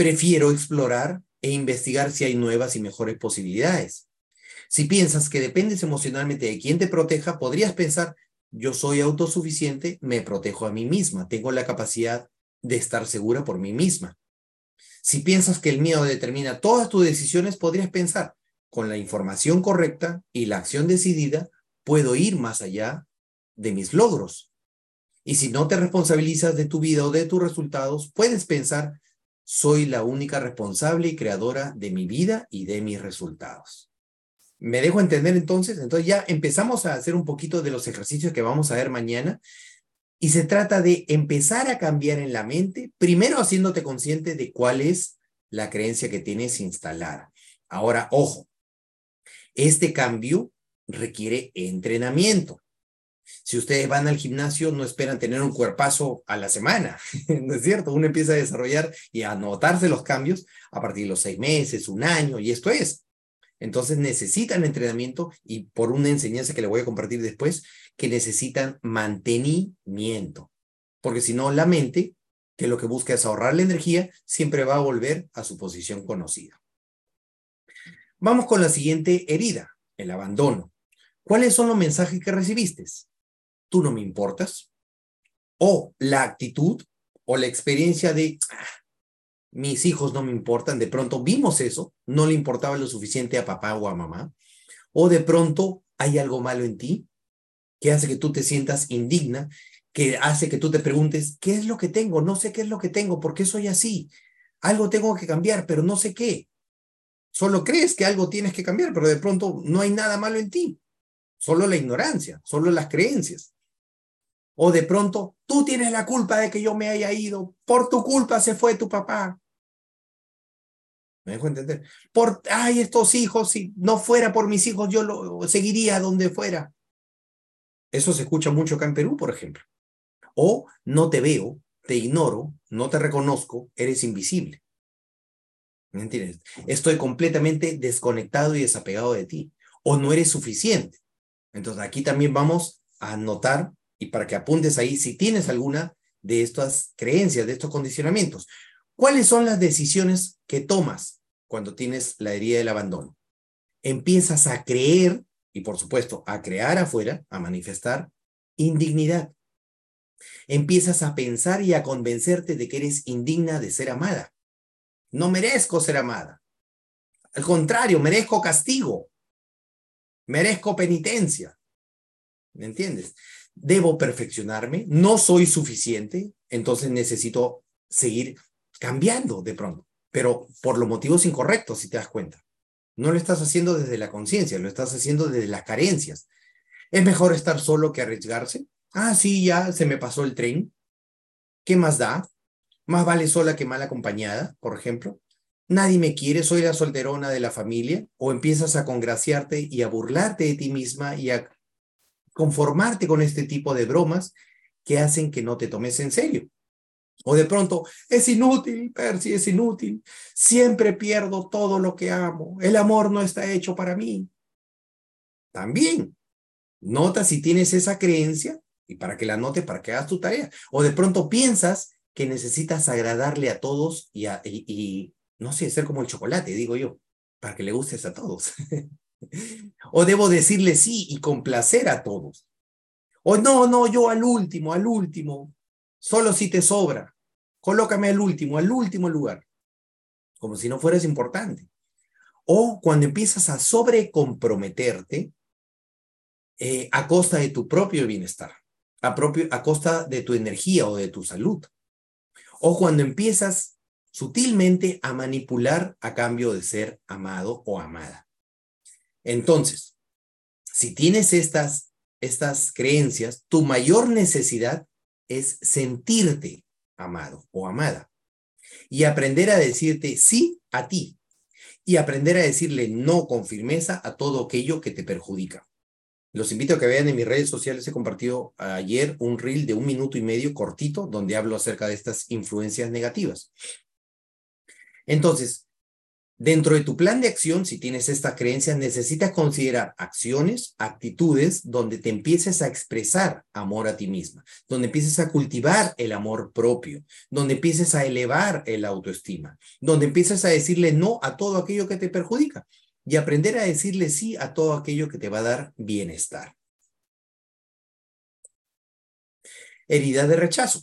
prefiero explorar e investigar si hay nuevas y mejores posibilidades. Si piensas que dependes emocionalmente de quien te proteja, podrías pensar, yo soy autosuficiente, me protejo a mí misma, tengo la capacidad de estar segura por mí misma. Si piensas que el miedo determina todas tus decisiones, podrías pensar, con la información correcta y la acción decidida, puedo ir más allá de mis logros. Y si no te responsabilizas de tu vida o de tus resultados, puedes pensar, soy la única responsable y creadora de mi vida y de mis resultados. ¿Me dejo entender entonces? Entonces ya empezamos a hacer un poquito de los ejercicios que vamos a ver mañana y se trata de empezar a cambiar en la mente, primero haciéndote consciente de cuál es la creencia que tienes instalada. Ahora, ojo, este cambio requiere entrenamiento. Si ustedes van al gimnasio, no esperan tener un cuerpazo a la semana, ¿no es cierto? Uno empieza a desarrollar y a notarse los cambios a partir de los seis meses, un año, y esto es. Entonces necesitan entrenamiento y por una enseñanza que le voy a compartir después, que necesitan mantenimiento. Porque si no, la mente, que lo que busca es ahorrar la energía, siempre va a volver a su posición conocida. Vamos con la siguiente herida, el abandono. ¿Cuáles son los mensajes que recibiste? Tú no me importas, o la actitud o la experiencia de ah, mis hijos no me importan, de pronto vimos eso, no le importaba lo suficiente a papá o a mamá, o de pronto hay algo malo en ti que hace que tú te sientas indigna, que hace que tú te preguntes, ¿qué es lo que tengo? No sé qué es lo que tengo, ¿por qué soy así? Algo tengo que cambiar, pero no sé qué. Solo crees que algo tienes que cambiar, pero de pronto no hay nada malo en ti. Solo la ignorancia, solo las creencias. O de pronto, tú tienes la culpa de que yo me haya ido. Por tu culpa se fue tu papá. ¿Me dejo entender? Por, ay, estos hijos, si no fuera por mis hijos, yo lo seguiría donde fuera. Eso se escucha mucho acá en Perú, por ejemplo. O no te veo, te ignoro, no te reconozco, eres invisible. ¿Me entiendes? Estoy completamente desconectado y desapegado de ti. O no eres suficiente. Entonces aquí también vamos a anotar y para que apuntes ahí si tienes alguna de estas creencias, de estos condicionamientos. ¿Cuáles son las decisiones que tomas cuando tienes la herida del abandono? Empiezas a creer y por supuesto a crear afuera, a manifestar indignidad. Empiezas a pensar y a convencerte de que eres indigna de ser amada. No merezco ser amada. Al contrario, merezco castigo. Merezco penitencia. ¿Me entiendes? Debo perfeccionarme, no soy suficiente, entonces necesito seguir cambiando de pronto, pero por los motivos incorrectos, si te das cuenta. No lo estás haciendo desde la conciencia, lo estás haciendo desde las carencias. ¿Es mejor estar solo que arriesgarse? Ah, sí, ya se me pasó el tren. ¿Qué más da? Más vale sola que mal acompañada, por ejemplo. Nadie me quiere, soy la solterona de la familia. O empiezas a congraciarte y a burlarte de ti misma y a conformarte con este tipo de bromas que hacen que no te tomes en serio. O de pronto, es inútil, Percy, es inútil. Siempre pierdo todo lo que amo. El amor no está hecho para mí. También, nota si tienes esa creencia y para que la note, para que hagas tu tarea. O de pronto piensas que necesitas agradarle a todos y no sé, ser como el chocolate, digo yo, para que le gustes a todos. o debo decirle sí y complacer a todos. O no, no, yo al último, al último. Solo si te sobra. Colócame al último, al último lugar. Como si no fueras importante. O cuando empiezas a sobrecomprometerte eh, a costa de tu propio bienestar, a, propio, a costa de tu energía o de tu salud. O cuando empiezas sutilmente a manipular a cambio de ser amado o amada. Entonces, si tienes estas, estas creencias, tu mayor necesidad es sentirte amado o amada y aprender a decirte sí a ti y aprender a decirle no con firmeza a todo aquello que te perjudica. Los invito a que vean en mis redes sociales. He compartido ayer un reel de un minuto y medio cortito donde hablo acerca de estas influencias negativas. Entonces, Dentro de tu plan de acción, si tienes esta creencia, necesitas considerar acciones, actitudes donde te empieces a expresar amor a ti misma, donde empieces a cultivar el amor propio, donde empieces a elevar el autoestima, donde empieces a decirle no a todo aquello que te perjudica y aprender a decirle sí a todo aquello que te va a dar bienestar. Herida de rechazo.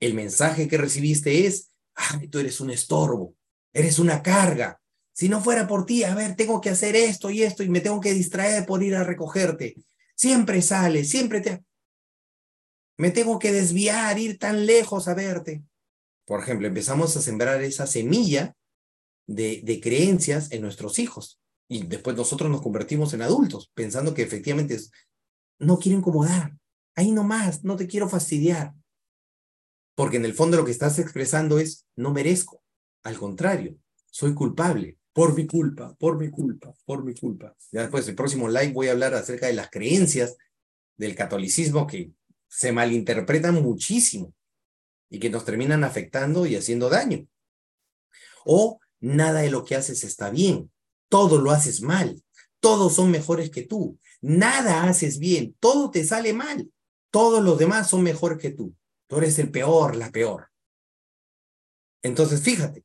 El mensaje que recibiste es, ay, tú eres un estorbo, eres una carga. Si no fuera por ti, a ver, tengo que hacer esto y esto y me tengo que distraer por ir a recogerte. Siempre sale, siempre te... Me tengo que desviar, ir tan lejos a verte. Por ejemplo, empezamos a sembrar esa semilla de, creencias en nuestros hijos y después nosotros nos convertimos en adultos pensando que efectivamente no quiero incomodar, ahí nomás, no te quiero fastidiar. Porque en el fondo lo que estás expresando es, no merezco. Al contrario, soy culpable por mi culpa, por mi culpa, por mi culpa. Ya después, el próximo live voy a hablar acerca de las creencias del catolicismo que se malinterpretan muchísimo y que nos terminan afectando y haciendo daño. O nada de lo que haces está bien, todo lo haces mal, todos son mejores que tú, nada haces bien, todo te sale mal, todos los demás son mejores que tú, tú eres el peor, la peor. Entonces, fíjate,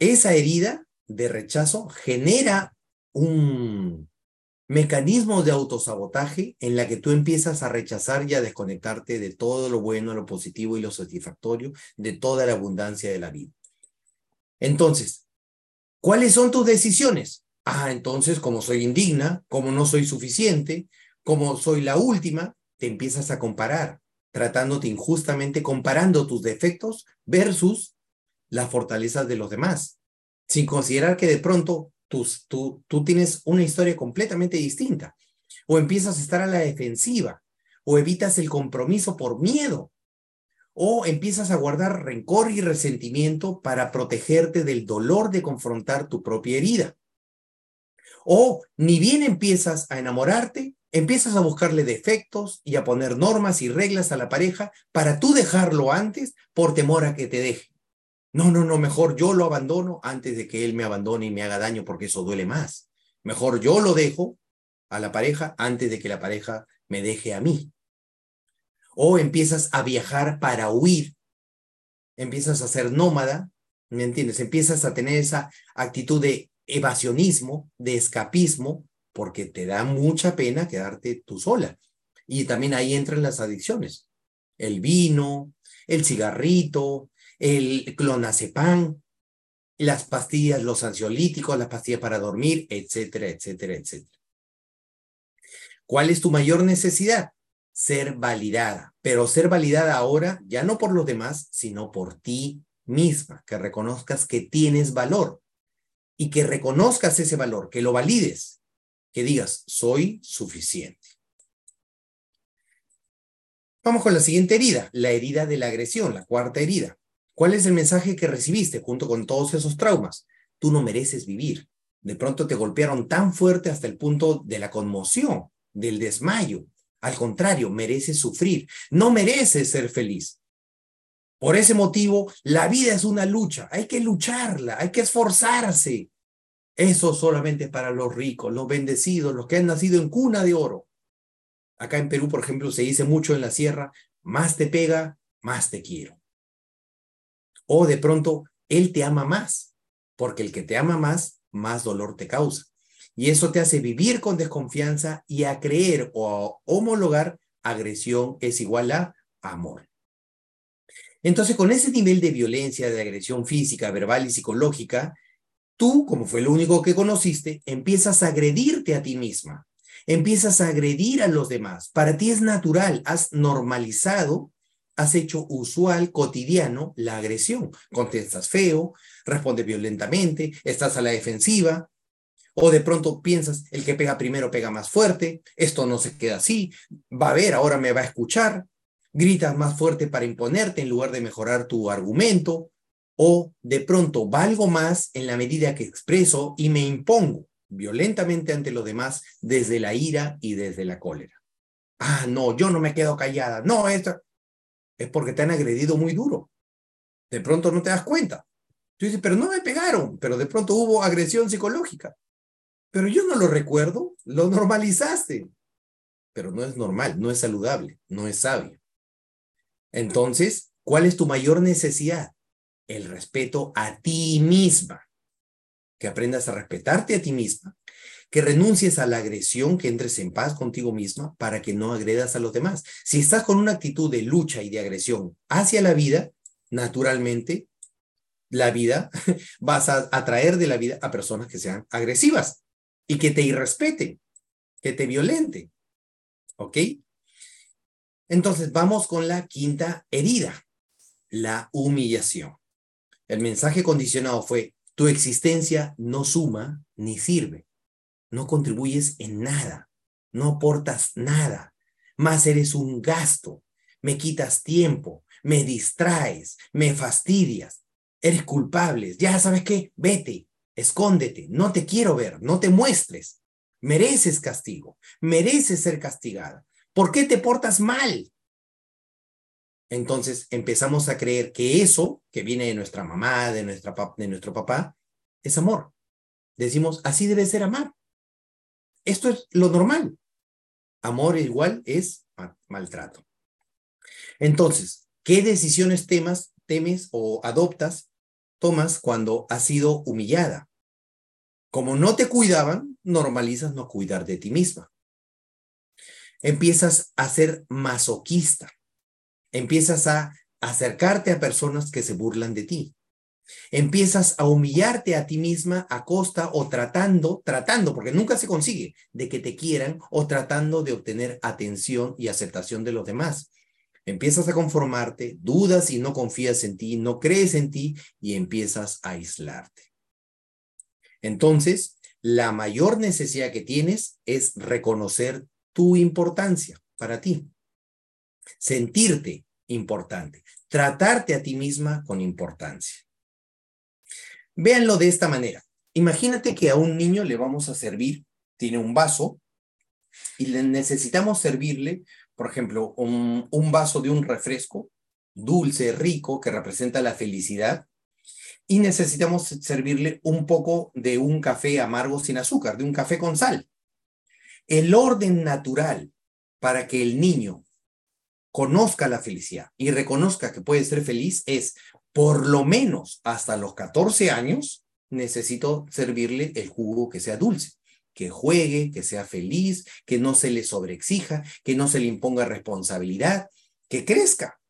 esa herida de rechazo genera un, mecanismos de autosabotaje en la que tú empiezas a rechazar y a desconectarte de todo lo bueno, lo positivo y lo satisfactorio, de toda la abundancia de la vida. Entonces, ¿cuáles son tus decisiones? Ah, entonces, como soy indigna, como no soy suficiente, como soy la última, te empiezas a comparar, tratándote injustamente, comparando tus defectos versus las fortalezas de los demás, sin considerar que de pronto tú, tú, tienes una historia completamente distinta. O empiezas a estar a la defensiva, o evitas el compromiso por miedo, o empiezas a guardar rencor y resentimiento para protegerte del dolor de confrontar tu propia herida. O ni bien empiezas a enamorarte, empiezas a buscarle defectos y a poner normas y reglas a la pareja para tú dejarlo antes por temor a que te deje. No, no, no, mejor yo lo abandono antes de que él me abandone y me haga daño porque eso duele más. Mejor yo lo dejo a la pareja antes de que la pareja me deje a mí. O empiezas a viajar para huir. Empiezas a ser nómada, ¿me entiendes? Empiezas a tener esa actitud de evasionismo, de escapismo, porque te da mucha pena quedarte tú sola. Y también ahí entran las adicciones. El vino, el cigarrito, el clonazepam, las pastillas, los ansiolíticos, las pastillas para dormir, etcétera, etcétera, etcétera. ¿Cuál es tu mayor necesidad? Ser validada, pero ser validada ahora ya no por los demás, sino por ti misma, que reconozcas que tienes valor y que reconozcas ese valor, que lo valides, que digas, soy suficiente. Vamos con la siguiente herida, la herida de la agresión, la cuarta herida. ¿Cuál es el mensaje que recibiste junto con todos esos traumas? Tú no mereces vivir. De pronto te golpearon tan fuerte hasta el punto de la conmoción, del desmayo. Al contrario, mereces sufrir. No mereces ser feliz. Por ese motivo, la vida es una lucha. Hay que lucharla, hay que esforzarse. Eso solamente para los ricos, los bendecidos, los que han nacido en cuna de oro. Acá en Perú, por ejemplo, se dice mucho en la sierra, más te pega, más te quiero. O de pronto, él te ama más, porque el que te ama más, más dolor te causa. Y eso te hace vivir con desconfianza y a creer o a homologar agresión es igual a amor. Entonces, con ese nivel de violencia, de agresión física, verbal y psicológica, tú, como fue lo único que conociste, empiezas a agredirte a ti misma, empiezas a agredir a los demás. Para ti es natural, has normalizado has hecho usual, cotidiano, la agresión. Contestas feo, respondes violentamente, estás a la defensiva, o de pronto piensas, el que pega primero pega más fuerte, esto no se queda así, va a ver, ahora me va a escuchar, gritas más fuerte para imponerte en lugar de mejorar tu argumento, o de pronto valgo más en la medida que expreso y me impongo violentamente ante los demás desde la ira y desde la cólera. Ah, no, yo no me quedo callada, no, esto, es porque te han agredido muy duro. De pronto no te das cuenta. Tú dices, pero no me pegaron, pero de pronto hubo agresión psicológica. Pero yo no lo recuerdo, lo normalizaste. Pero no es normal, no es saludable, no es sabio. Entonces, ¿cuál es tu mayor necesidad? El respeto a ti misma. Que aprendas a respetarte a ti misma que renuncies a la agresión, que entres en paz contigo misma para que no agredas a los demás. Si estás con una actitud de lucha y de agresión hacia la vida, naturalmente la vida vas a atraer de la vida a personas que sean agresivas y que te irrespeten, que te violenten. ¿Ok? Entonces vamos con la quinta herida, la humillación. El mensaje condicionado fue, tu existencia no suma ni sirve no contribuyes en nada, no aportas nada, más eres un gasto, me quitas tiempo, me distraes, me fastidias, eres culpable, ya sabes qué, vete, escóndete, no te quiero ver, no te muestres, mereces castigo, mereces ser castigada. ¿Por qué te portas mal? Entonces empezamos a creer que eso que viene de nuestra mamá, de, de nuestro papá, es amor. Decimos, así debe ser amar. Esto es lo normal. Amor igual es maltrato. Entonces, ¿qué decisiones temas, temes o adoptas, tomas cuando has sido humillada? Como no te cuidaban, normalizas no cuidar de ti misma. Empiezas a ser masoquista. Empiezas a acercarte a personas que se burlan de ti. Empiezas a humillarte a ti misma a costa o tratando, tratando, porque nunca se consigue, de que te quieran o tratando de obtener atención y aceptación de los demás. Empiezas a conformarte, dudas y no confías en ti, no crees en ti y empiezas a aislarte. Entonces, la mayor necesidad que tienes es reconocer tu importancia para ti, sentirte importante, tratarte a ti misma con importancia. Véanlo de esta manera. Imagínate que a un niño le vamos a servir, tiene un vaso, y le necesitamos servirle, por ejemplo, un, un vaso de un refresco dulce, rico, que representa la felicidad, y necesitamos servirle un poco de un café amargo sin azúcar, de un café con sal. El orden natural para que el niño conozca la felicidad y reconozca que puede ser feliz es, por lo menos hasta los 14 años, necesito servirle el jugo que sea dulce, que juegue, que sea feliz, que no se le sobreexija, que no se le imponga responsabilidad, que crezca.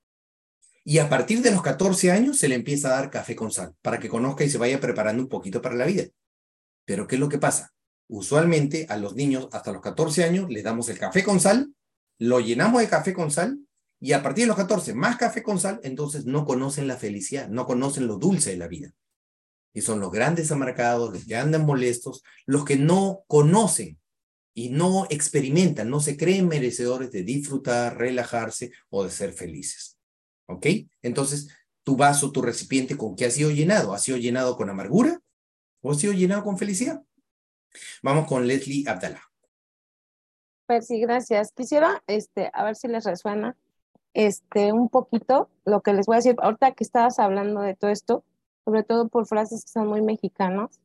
Y a partir de los 14 años se le empieza a dar café con sal para que conozca y se vaya preparando un poquito para la vida. Pero ¿qué es lo que pasa? Usualmente a los niños hasta los 14 años les damos el café con sal, lo llenamos de café con sal y a partir de los 14 más café con sal, entonces no conocen la felicidad, no conocen lo dulce de la vida. Y son los grandes amargados, los que andan molestos, los que no conocen y no experimentan, no se creen merecedores de disfrutar, relajarse o de ser felices. ¿Ok? Entonces, tu vaso, tu recipiente, ¿con qué ha sido llenado? ¿Ha sido llenado con amargura o ha sido llenado con felicidad? Vamos con Leslie Abdallah. Pues sí, gracias. Quisiera, este, a ver si les resuena, este, un poquito lo que les voy a decir. Ahorita que estabas hablando de todo esto, sobre todo por frases que son muy mexicanos,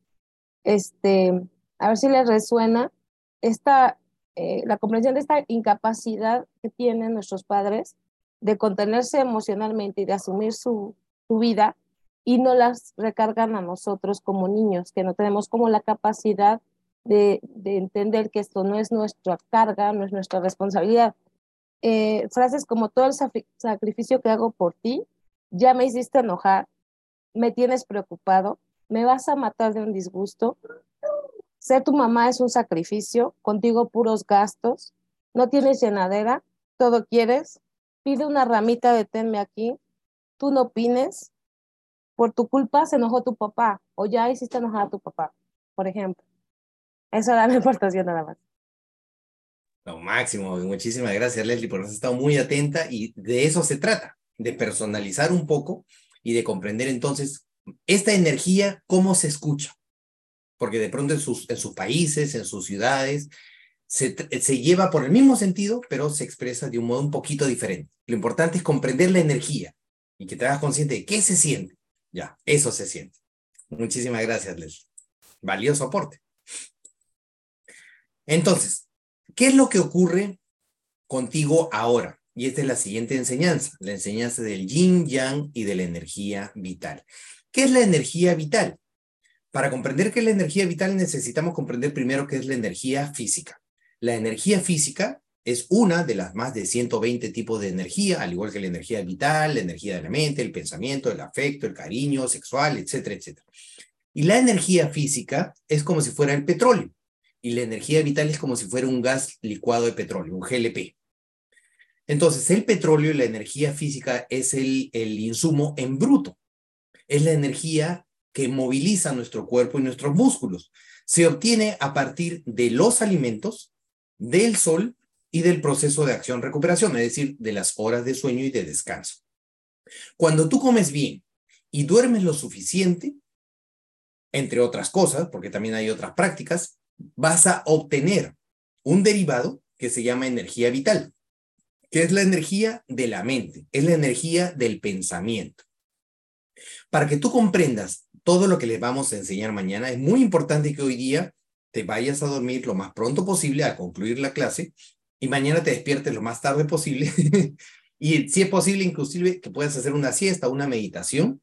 este, a ver si les resuena esta, eh, la comprensión de esta incapacidad que tienen nuestros padres de contenerse emocionalmente y de asumir su, su vida y no las recargan a nosotros como niños, que no tenemos como la capacidad de, de entender que esto no es nuestra carga, no es nuestra responsabilidad. Eh, frases como todo el sacrificio que hago por ti, ya me hiciste enojar, me tienes preocupado, me vas a matar de un disgusto, ser tu mamá es un sacrificio, contigo puros gastos, no tienes llenadera, todo quieres, pide una ramita de tenme aquí, tú no opines, por tu culpa se enojó tu papá o ya hiciste enojar a tu papá, por ejemplo. Eso da la importación nada más. Lo máximo, muchísimas gracias Leslie por haber estado muy atenta y de eso se trata, de personalizar un poco y de comprender entonces esta energía, cómo se escucha. Porque de pronto en sus, en sus países, en sus ciudades, se, se, lleva por el mismo sentido, pero se expresa de un modo un poquito diferente. Lo importante es comprender la energía y que te hagas consciente de qué se siente. Ya, eso se siente. Muchísimas gracias, Leslie. Valioso aporte. Entonces, ¿qué es lo que ocurre contigo ahora? Y esta es la siguiente enseñanza, la enseñanza del yin yang y de la energía vital. ¿Qué es la energía vital? Para comprender qué es la energía vital necesitamos comprender primero qué es la energía física. La energía física es una de las más de 120 tipos de energía, al igual que la energía vital, la energía de la mente, el pensamiento, el afecto, el cariño sexual, etcétera, etcétera. Y la energía física es como si fuera el petróleo, y la energía vital es como si fuera un gas licuado de petróleo, un GLP. Entonces, el petróleo y la energía física es el, el insumo en bruto, es la energía que moviliza nuestro cuerpo y nuestros músculos. Se obtiene a partir de los alimentos, del sol y del proceso de acción-recuperación, es decir, de las horas de sueño y de descanso. Cuando tú comes bien y duermes lo suficiente, entre otras cosas, porque también hay otras prácticas, vas a obtener un derivado que se llama energía vital, que es la energía de la mente, es la energía del pensamiento. Para que tú comprendas todo lo que les vamos a enseñar mañana, es muy importante que hoy día te vayas a dormir lo más pronto posible a concluir la clase y mañana te despiertes lo más tarde posible. y si es posible, inclusive que puedas hacer una siesta, una meditación,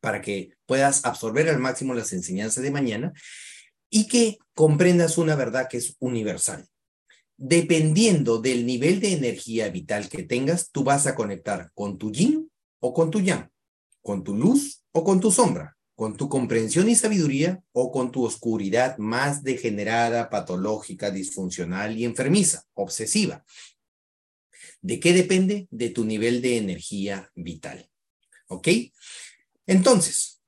para que puedas absorber al máximo las enseñanzas de mañana. Y que comprendas una verdad que es universal. Dependiendo del nivel de energía vital que tengas, tú vas a conectar con tu yin o con tu yang, con tu luz o con tu sombra, con tu comprensión y sabiduría o con tu oscuridad más degenerada, patológica, disfuncional y enfermiza, obsesiva. ¿De qué depende? De tu nivel de energía vital. ¿Ok? Entonces,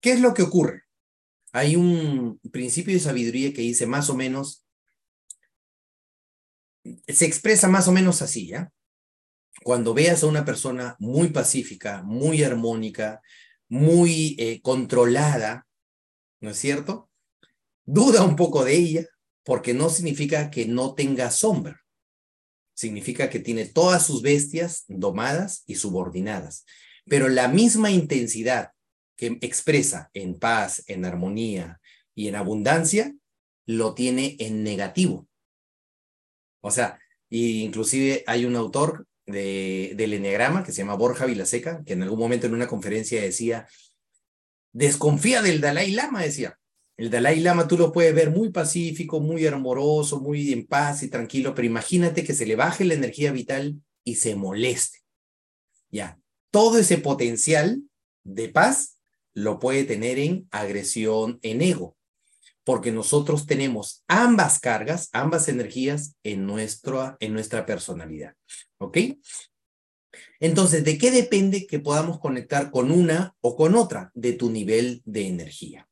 ¿qué es lo que ocurre? Hay un principio de sabiduría que dice más o menos, se expresa más o menos así, ¿ya? Cuando veas a una persona muy pacífica, muy armónica, muy eh, controlada, ¿no es cierto? Duda un poco de ella, porque no significa que no tenga sombra significa que tiene todas sus bestias domadas y subordinadas. Pero la misma intensidad que expresa en paz, en armonía y en abundancia, lo tiene en negativo. O sea, inclusive hay un autor de, del Enneagrama que se llama Borja Vilaseca, que en algún momento en una conferencia decía, desconfía del Dalai Lama, decía, el Dalai Lama tú lo puedes ver muy pacífico, muy amoroso, muy en paz y tranquilo, pero imagínate que se le baje la energía vital y se moleste. Ya, todo ese potencial de paz lo puede tener en agresión, en ego, porque nosotros tenemos ambas cargas, ambas energías en, en nuestra personalidad. ¿Ok? Entonces, ¿de qué depende que podamos conectar con una o con otra de tu nivel de energía?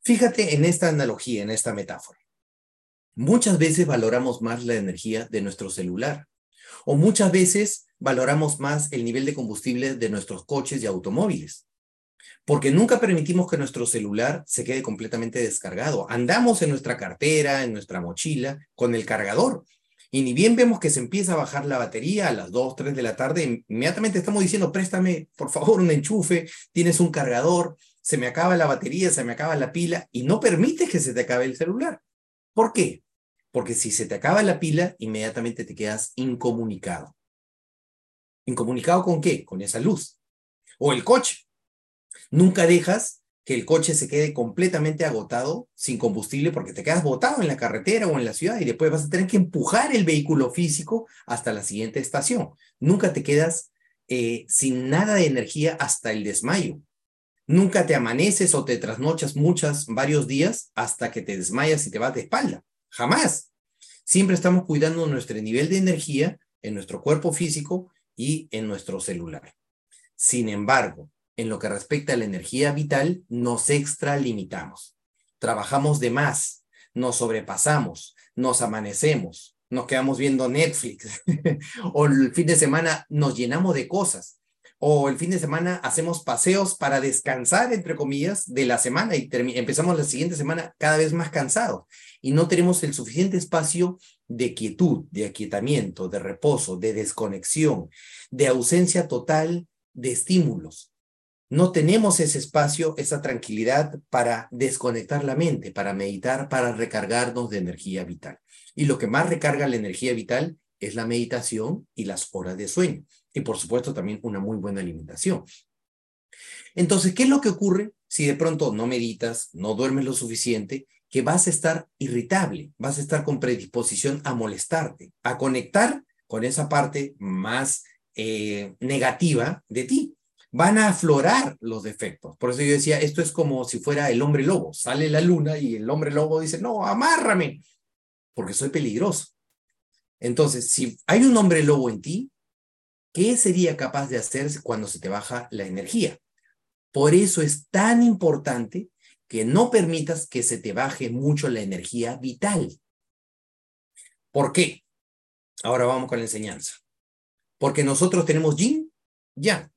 Fíjate en esta analogía, en esta metáfora. Muchas veces valoramos más la energía de nuestro celular o muchas veces valoramos más el nivel de combustible de nuestros coches y automóviles, porque nunca permitimos que nuestro celular se quede completamente descargado. Andamos en nuestra cartera, en nuestra mochila, con el cargador. Y ni bien vemos que se empieza a bajar la batería a las 2, 3 de la tarde, inmediatamente estamos diciendo, préstame, por favor, un enchufe, tienes un cargador, se me acaba la batería, se me acaba la pila y no permites que se te acabe el celular. ¿Por qué? Porque si se te acaba la pila, inmediatamente te quedas incomunicado. ¿Incomunicado con qué? Con esa luz. O el coche. Nunca dejas que el coche se quede completamente agotado sin combustible porque te quedas botado en la carretera o en la ciudad y después vas a tener que empujar el vehículo físico hasta la siguiente estación. Nunca te quedas eh, sin nada de energía hasta el desmayo. Nunca te amaneces o te trasnochas muchas, varios días hasta que te desmayas y te vas de espalda. Jamás. Siempre estamos cuidando nuestro nivel de energía en nuestro cuerpo físico y en nuestro celular. Sin embargo, en lo que respecta a la energía vital, nos extralimitamos. Trabajamos de más, nos sobrepasamos, nos amanecemos, nos quedamos viendo Netflix o el fin de semana nos llenamos de cosas o el fin de semana hacemos paseos para descansar, entre comillas, de la semana y empezamos la siguiente semana cada vez más cansados y no tenemos el suficiente espacio de quietud, de aquietamiento, de reposo, de desconexión, de ausencia total de estímulos. No tenemos ese espacio, esa tranquilidad para desconectar la mente, para meditar, para recargarnos de energía vital. Y lo que más recarga la energía vital es la meditación y las horas de sueño y por supuesto también una muy buena alimentación. Entonces, ¿qué es lo que ocurre si de pronto no meditas, no duermes lo suficiente, que vas a estar irritable, vas a estar con predisposición a molestarte, a conectar con esa parte más eh, negativa de ti? Van a aflorar los defectos. Por eso yo decía, esto es como si fuera el hombre lobo. Sale la luna y el hombre lobo dice, no, amárrame, porque soy peligroso. Entonces, si hay un hombre lobo en ti, ¿Qué sería capaz de hacer cuando se te baja la energía? Por eso es tan importante que no permitas que se te baje mucho la energía vital. ¿Por qué? Ahora vamos con la enseñanza. Porque nosotros tenemos yin, yang.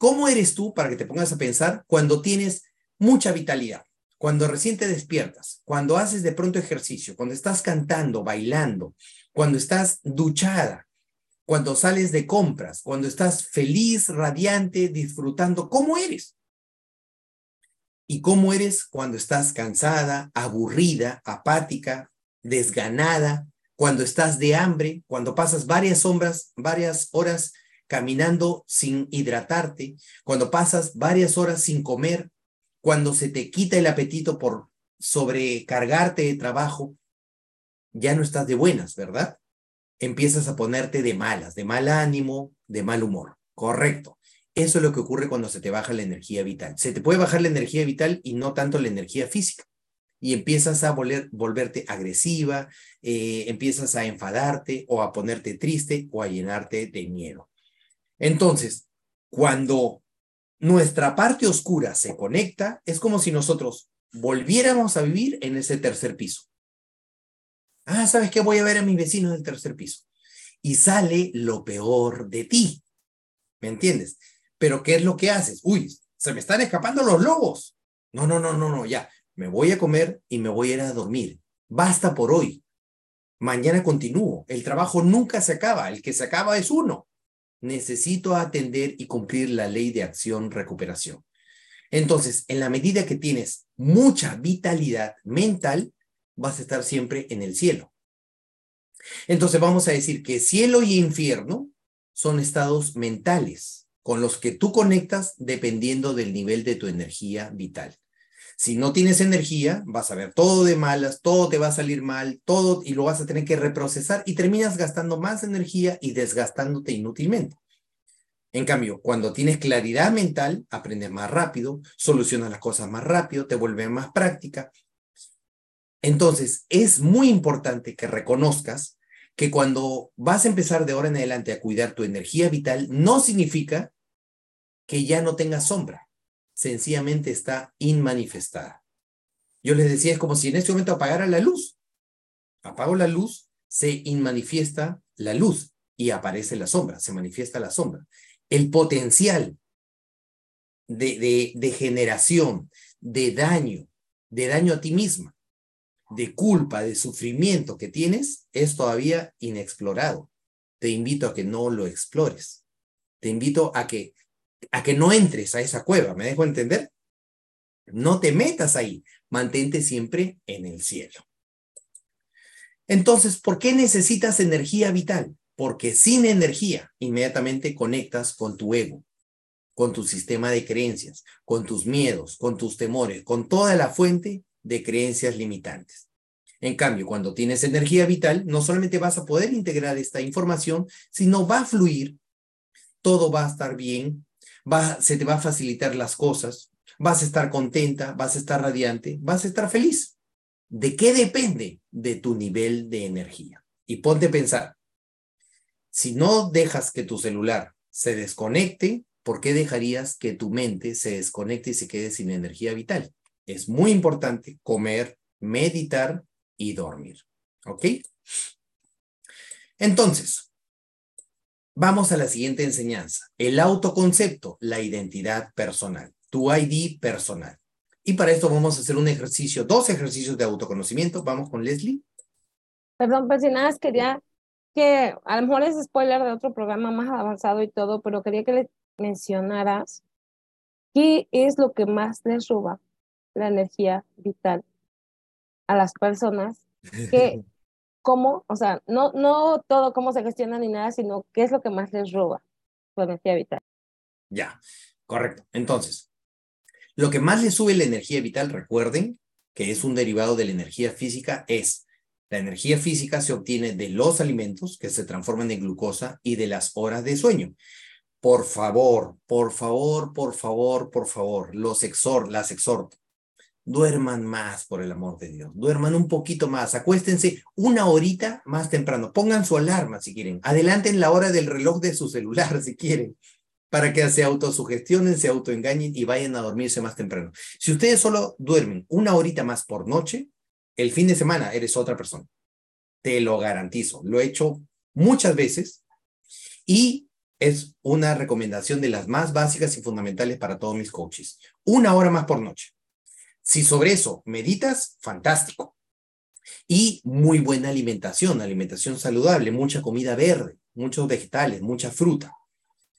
¿Cómo eres tú para que te pongas a pensar cuando tienes mucha vitalidad? Cuando recién te despiertas, cuando haces de pronto ejercicio, cuando estás cantando, bailando, cuando estás duchada, cuando sales de compras, cuando estás feliz, radiante, disfrutando, ¿cómo eres? ¿Y cómo eres cuando estás cansada, aburrida, apática, desganada, cuando estás de hambre, cuando pasas varias sombras, varias horas caminando sin hidratarte, cuando pasas varias horas sin comer, cuando se te quita el apetito por sobrecargarte de trabajo, ya no estás de buenas, ¿verdad? Empiezas a ponerte de malas, de mal ánimo, de mal humor. Correcto. Eso es lo que ocurre cuando se te baja la energía vital. Se te puede bajar la energía vital y no tanto la energía física. Y empiezas a volverte agresiva, eh, empiezas a enfadarte o a ponerte triste o a llenarte de miedo. Entonces, cuando nuestra parte oscura se conecta, es como si nosotros volviéramos a vivir en ese tercer piso. Ah, ¿sabes qué? Voy a ver a mis vecinos del tercer piso. Y sale lo peor de ti. ¿Me entiendes? Pero ¿qué es lo que haces? Uy, se me están escapando los lobos. No, no, no, no, no, ya. Me voy a comer y me voy a ir a dormir. Basta por hoy. Mañana continúo. El trabajo nunca se acaba. El que se acaba es uno. Necesito atender y cumplir la ley de acción-recuperación. Entonces, en la medida que tienes mucha vitalidad mental, vas a estar siempre en el cielo. Entonces vamos a decir que cielo y infierno son estados mentales con los que tú conectas dependiendo del nivel de tu energía vital. Si no tienes energía, vas a ver todo de malas, todo te va a salir mal, todo y lo vas a tener que reprocesar y terminas gastando más energía y desgastándote inútilmente. En cambio, cuando tienes claridad mental, aprendes más rápido, solucionas las cosas más rápido, te vuelves más práctica. Entonces, es muy importante que reconozcas que cuando vas a empezar de ahora en adelante a cuidar tu energía vital, no significa que ya no tenga sombra, sencillamente está inmanifestada. Yo les decía, es como si en este momento apagara la luz. Apago la luz, se inmanifiesta la luz y aparece la sombra, se manifiesta la sombra. El potencial de, de, de generación, de daño, de daño a ti misma, de culpa, de sufrimiento que tienes es todavía inexplorado. Te invito a que no lo explores. Te invito a que a que no entres a esa cueva, ¿me dejo entender? No te metas ahí, mantente siempre en el cielo. Entonces, ¿por qué necesitas energía vital? Porque sin energía inmediatamente conectas con tu ego, con tu sistema de creencias, con tus miedos, con tus temores, con toda la fuente de creencias limitantes. En cambio, cuando tienes energía vital, no solamente vas a poder integrar esta información, sino va a fluir, todo va a estar bien, va, se te va a facilitar las cosas, vas a estar contenta, vas a estar radiante, vas a estar feliz. ¿De qué depende? De tu nivel de energía. Y ponte a pensar, si no dejas que tu celular se desconecte, ¿por qué dejarías que tu mente se desconecte y se quede sin energía vital? Es muy importante comer, meditar y dormir. ¿Ok? Entonces, vamos a la siguiente enseñanza. El autoconcepto, la identidad personal, tu ID personal. Y para esto vamos a hacer un ejercicio, dos ejercicios de autoconocimiento. Vamos con Leslie. Perdón, pues si nada, quería que a lo mejor es spoiler de otro programa más avanzado y todo, pero quería que le mencionaras qué es lo que más les roba la energía vital a las personas que cómo, o sea, no, no todo cómo se gestiona ni nada, sino qué es lo que más les roba su energía vital. Ya, correcto. Entonces, lo que más les sube la energía vital, recuerden que es un derivado de la energía física, es la energía física se obtiene de los alimentos que se transforman en glucosa y de las horas de sueño. Por favor, por favor, por favor, por favor, los exhor, las exhorto duerman más, por el amor de Dios, duerman un poquito más, acuéstense una horita más temprano, pongan su alarma si quieren, adelanten la hora del reloj de su celular si quieren, para que se autosugestionen, se autoengañen y vayan a dormirse más temprano. Si ustedes solo duermen una horita más por noche, el fin de semana eres otra persona. Te lo garantizo. Lo he hecho muchas veces y es una recomendación de las más básicas y fundamentales para todos mis coaches. Una hora más por noche. Si sobre eso meditas, fantástico. Y muy buena alimentación, alimentación saludable, mucha comida verde, muchos vegetales, mucha fruta.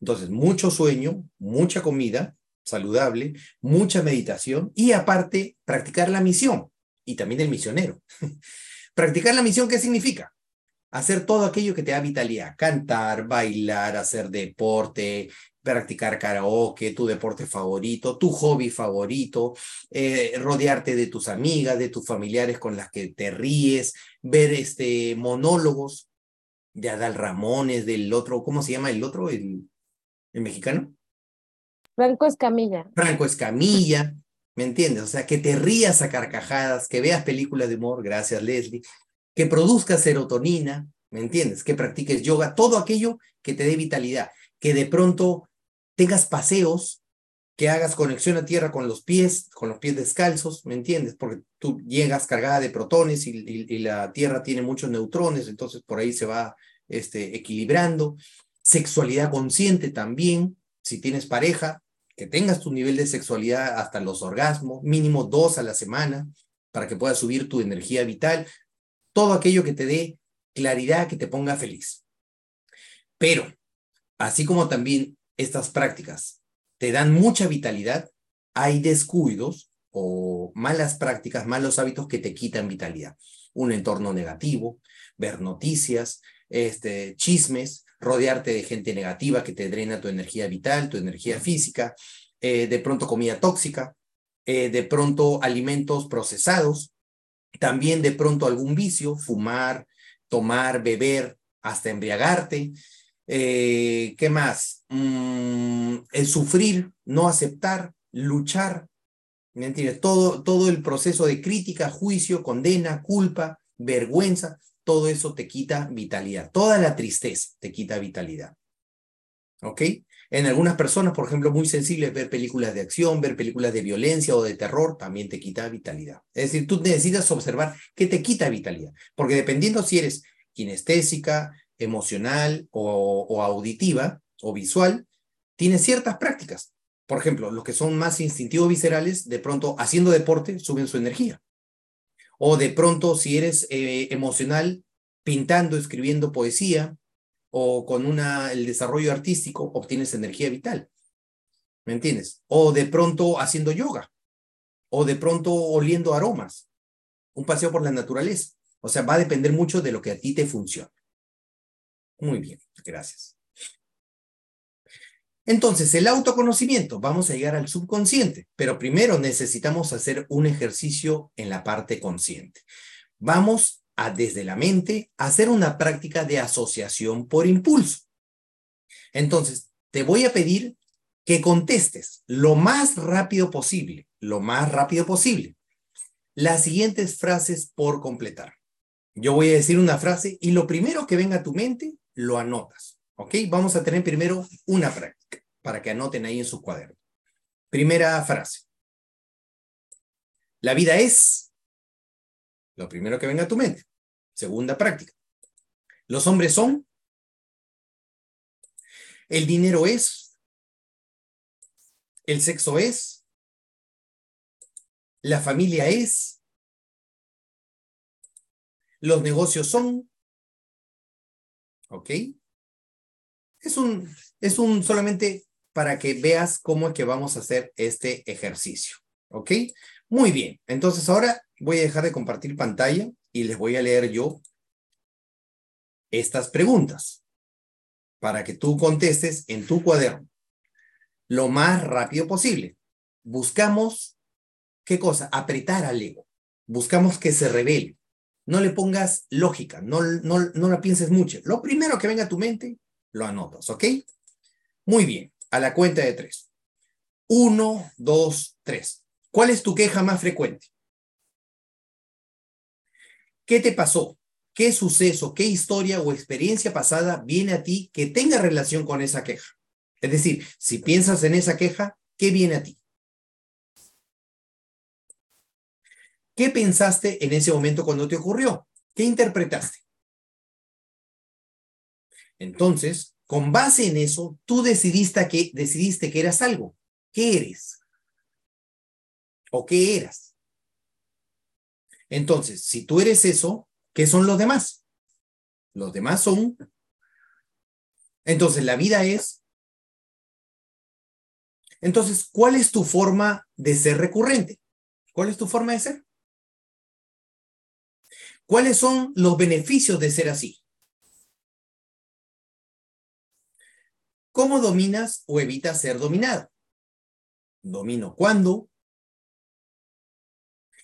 Entonces, mucho sueño, mucha comida saludable, mucha meditación y aparte practicar la misión y también el misionero. practicar la misión, ¿qué significa? Hacer todo aquello que te da vitalidad, cantar, bailar, hacer deporte, practicar karaoke, tu deporte favorito, tu hobby favorito, eh, rodearte de tus amigas, de tus familiares con las que te ríes, ver este monólogos de Adal Ramones, del otro, ¿cómo se llama el otro? El, el mexicano. Franco Escamilla. Franco Escamilla, ¿me entiendes? O sea, que te rías a carcajadas, que veas películas de humor, gracias Leslie, que produzcas serotonina, ¿me entiendes? Que practiques yoga, todo aquello que te dé vitalidad, que de pronto tengas paseos, que hagas conexión a tierra con los pies, con los pies descalzos, ¿me entiendes? Porque tú llegas cargada de protones y, la tierra tiene muchos neutrones, entonces por ahí se va este, equilibrando. Sexualidad consciente también, si tienes pareja, que tengas tu nivel de sexualidad hasta los orgasmos, mínimo dos a la semana, para que puedas subir tu energía vital, todo aquello que te dé claridad, que te ponga feliz. Pero, así como también estas prácticas te dan mucha vitalidad, hay descuidos o malas prácticas, malos hábitos que te quitan vitalidad. Un entorno negativo, ver noticias, este, chismes, rodearte de gente negativa que te drena tu energía vital, tu energía física, eh, de pronto comida tóxica, eh, de pronto alimentos procesados, también de pronto algún vicio, fumar, tomar, beber, hasta embriagarte. Eh, ¿Qué más? Mm, el sufrir, no aceptar, luchar. ¿Me entiendes? Todo, todo el proceso de crítica, juicio, condena, culpa, vergüenza, todo eso te quita vitalidad. Toda la tristeza te quita vitalidad. ¿Ok? En algunas personas, por ejemplo, muy sensibles, ver películas de acción, ver películas de violencia o de terror, también te quita vitalidad. Es decir, tú necesitas observar qué te quita vitalidad, porque dependiendo si eres kinestésica, emocional o, auditiva o visual, tienes ciertas prácticas. Por ejemplo, los que son más instintivos viscerales, de pronto haciendo deporte suben su energía. O de pronto, si eres eh, emocional, pintando, escribiendo poesía o con una, el desarrollo artístico, obtienes energía vital. ¿Me entiendes? O de pronto haciendo yoga. O de pronto oliendo aromas. Un paseo por la naturaleza. O sea, va a depender mucho de lo que a ti te funcione. Muy bien, gracias. Entonces, el autoconocimiento, vamos a llegar al subconsciente, pero primero necesitamos hacer un ejercicio en la parte consciente. Vamos a, desde la mente, hacer una práctica de asociación por impulso. Entonces, te voy a pedir que contestes lo más rápido posible, lo más rápido posible, las siguientes frases por completar. Yo voy a decir una frase y lo primero que venga a tu mente, lo anotas. ¿Ok? Vamos a tener primero una práctica para que anoten ahí en su cuaderno. Primera frase. La vida es lo primero que venga a tu mente. Segunda práctica. Los hombres son. El dinero es. El sexo es. La familia es. Los negocios son. ¿Ok? Es un, es un solamente para que veas cómo es que vamos a hacer este ejercicio. ¿Ok? Muy bien. Entonces ahora voy a dejar de compartir pantalla y les voy a leer yo estas preguntas para que tú contestes en tu cuaderno lo más rápido posible. Buscamos, ¿qué cosa? Apretar al ego. Buscamos que se revele. No le pongas lógica, no, no, no la pienses mucho. Lo primero que venga a tu mente, lo anotas, ¿ok? Muy bien a la cuenta de tres. Uno, dos, tres. ¿Cuál es tu queja más frecuente? ¿Qué te pasó? ¿Qué suceso, qué historia o experiencia pasada viene a ti que tenga relación con esa queja? Es decir, si piensas en esa queja, ¿qué viene a ti? ¿Qué pensaste en ese momento cuando te ocurrió? ¿Qué interpretaste? Entonces, con base en eso, tú decidiste que, decidiste que eras algo. ¿Qué eres? ¿O qué eras? Entonces, si tú eres eso, ¿qué son los demás? Los demás son... Entonces, la vida es... Entonces, ¿cuál es tu forma de ser recurrente? ¿Cuál es tu forma de ser? ¿Cuáles son los beneficios de ser así? ¿Cómo dominas o evitas ser dominado? Domino cuándo.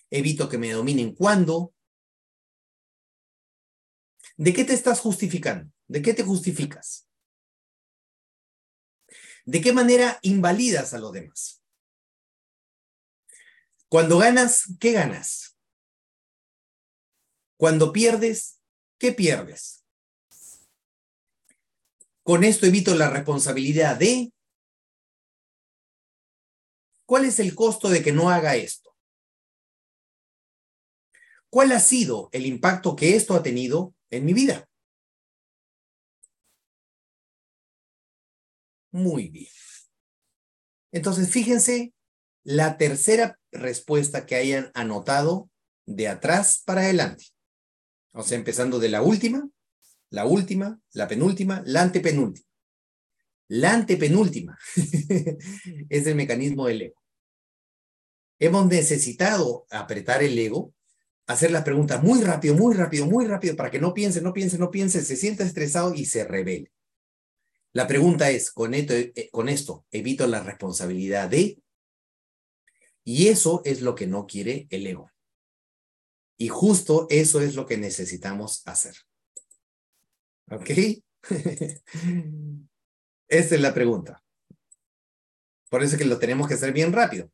Evito que me dominen cuándo. ¿De qué te estás justificando? ¿De qué te justificas? ¿De qué manera invalidas a los demás? Cuando ganas, ¿qué ganas? Cuando pierdes, ¿qué pierdes? Con esto evito la responsabilidad de... ¿Cuál es el costo de que no haga esto? ¿Cuál ha sido el impacto que esto ha tenido en mi vida? Muy bien. Entonces, fíjense la tercera respuesta que hayan anotado de atrás para adelante. Empezando de la última, la última, la penúltima, la antepenúltima. La antepenúltima es el mecanismo del ego. Hemos necesitado apretar el ego, hacer las preguntas muy rápido, muy rápido, muy rápido, para que no piense, no piense, no piense, se sienta estresado y se revele. La pregunta es, con esto, eh, con esto evito la responsabilidad de, y eso es lo que no quiere el ego. Y justo eso es lo que necesitamos hacer. ¿Ok? Esta es la pregunta. Por eso es que lo tenemos que hacer bien rápido.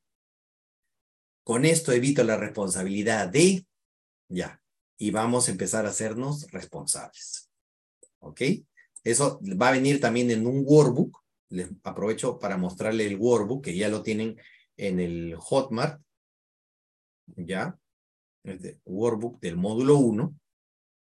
Con esto evito la responsabilidad de, ya, y vamos a empezar a hacernos responsables. ¿Ok? Eso va a venir también en un workbook. Les aprovecho para mostrarle el workbook, que ya lo tienen en el Hotmart. ¿Ya? Este workbook del módulo 1.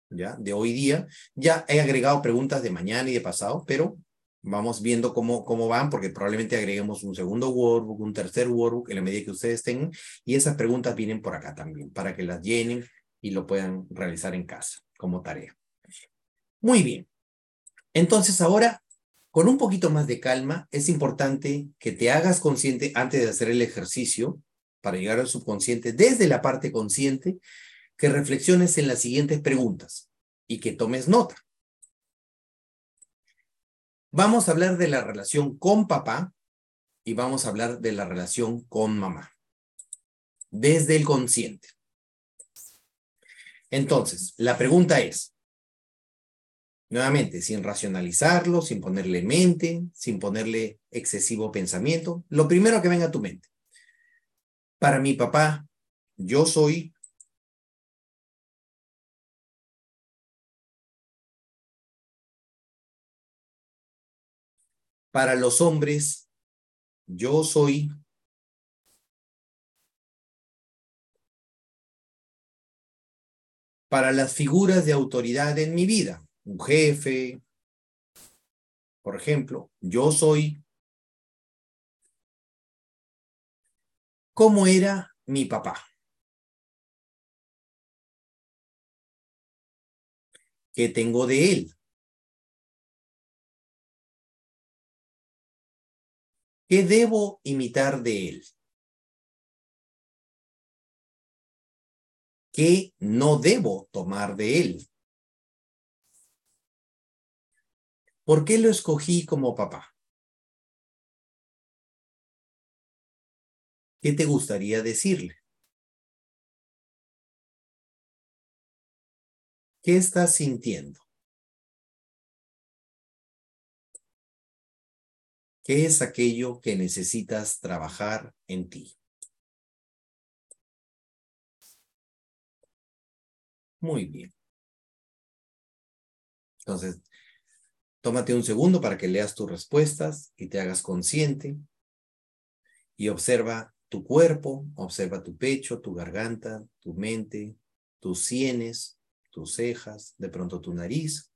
¿Ya? De hoy día. Ya he agregado preguntas de mañana y de pasado, pero vamos viendo cómo, cómo van, porque probablemente agreguemos un segundo workbook, un tercer workbook en la medida que ustedes tengan. Y esas preguntas vienen por acá también, para que las llenen y lo puedan realizar en casa como tarea. Muy bien. Entonces ahora, con un poquito más de calma, es importante que te hagas consciente antes de hacer el ejercicio para llegar al subconsciente, desde la parte consciente, que reflexiones en las siguientes preguntas y que tomes nota. Vamos a hablar de la relación con papá y vamos a hablar de la relación con mamá, desde el consciente. Entonces, la pregunta es, Nuevamente, sin racionalizarlo, sin ponerle mente, sin ponerle excesivo pensamiento. Lo primero que venga a tu mente. Para mi papá, yo soy Para los hombres, yo soy para las figuras de autoridad en mi vida un jefe, por ejemplo, yo soy. ¿Cómo era mi papá? ¿Qué tengo de él? ¿Qué debo imitar de él? ¿Qué no debo tomar de él? ¿Por qué lo escogí como papá? ¿Qué te gustaría decirle? ¿Qué estás sintiendo? ¿Qué es aquello que necesitas trabajar en ti? Muy bien. Entonces, Tómate un segundo para que leas tus respuestas y te hagas consciente y observa tu cuerpo, observa tu pecho, tu garganta, tu mente, tus sienes, tus cejas, de pronto tu nariz.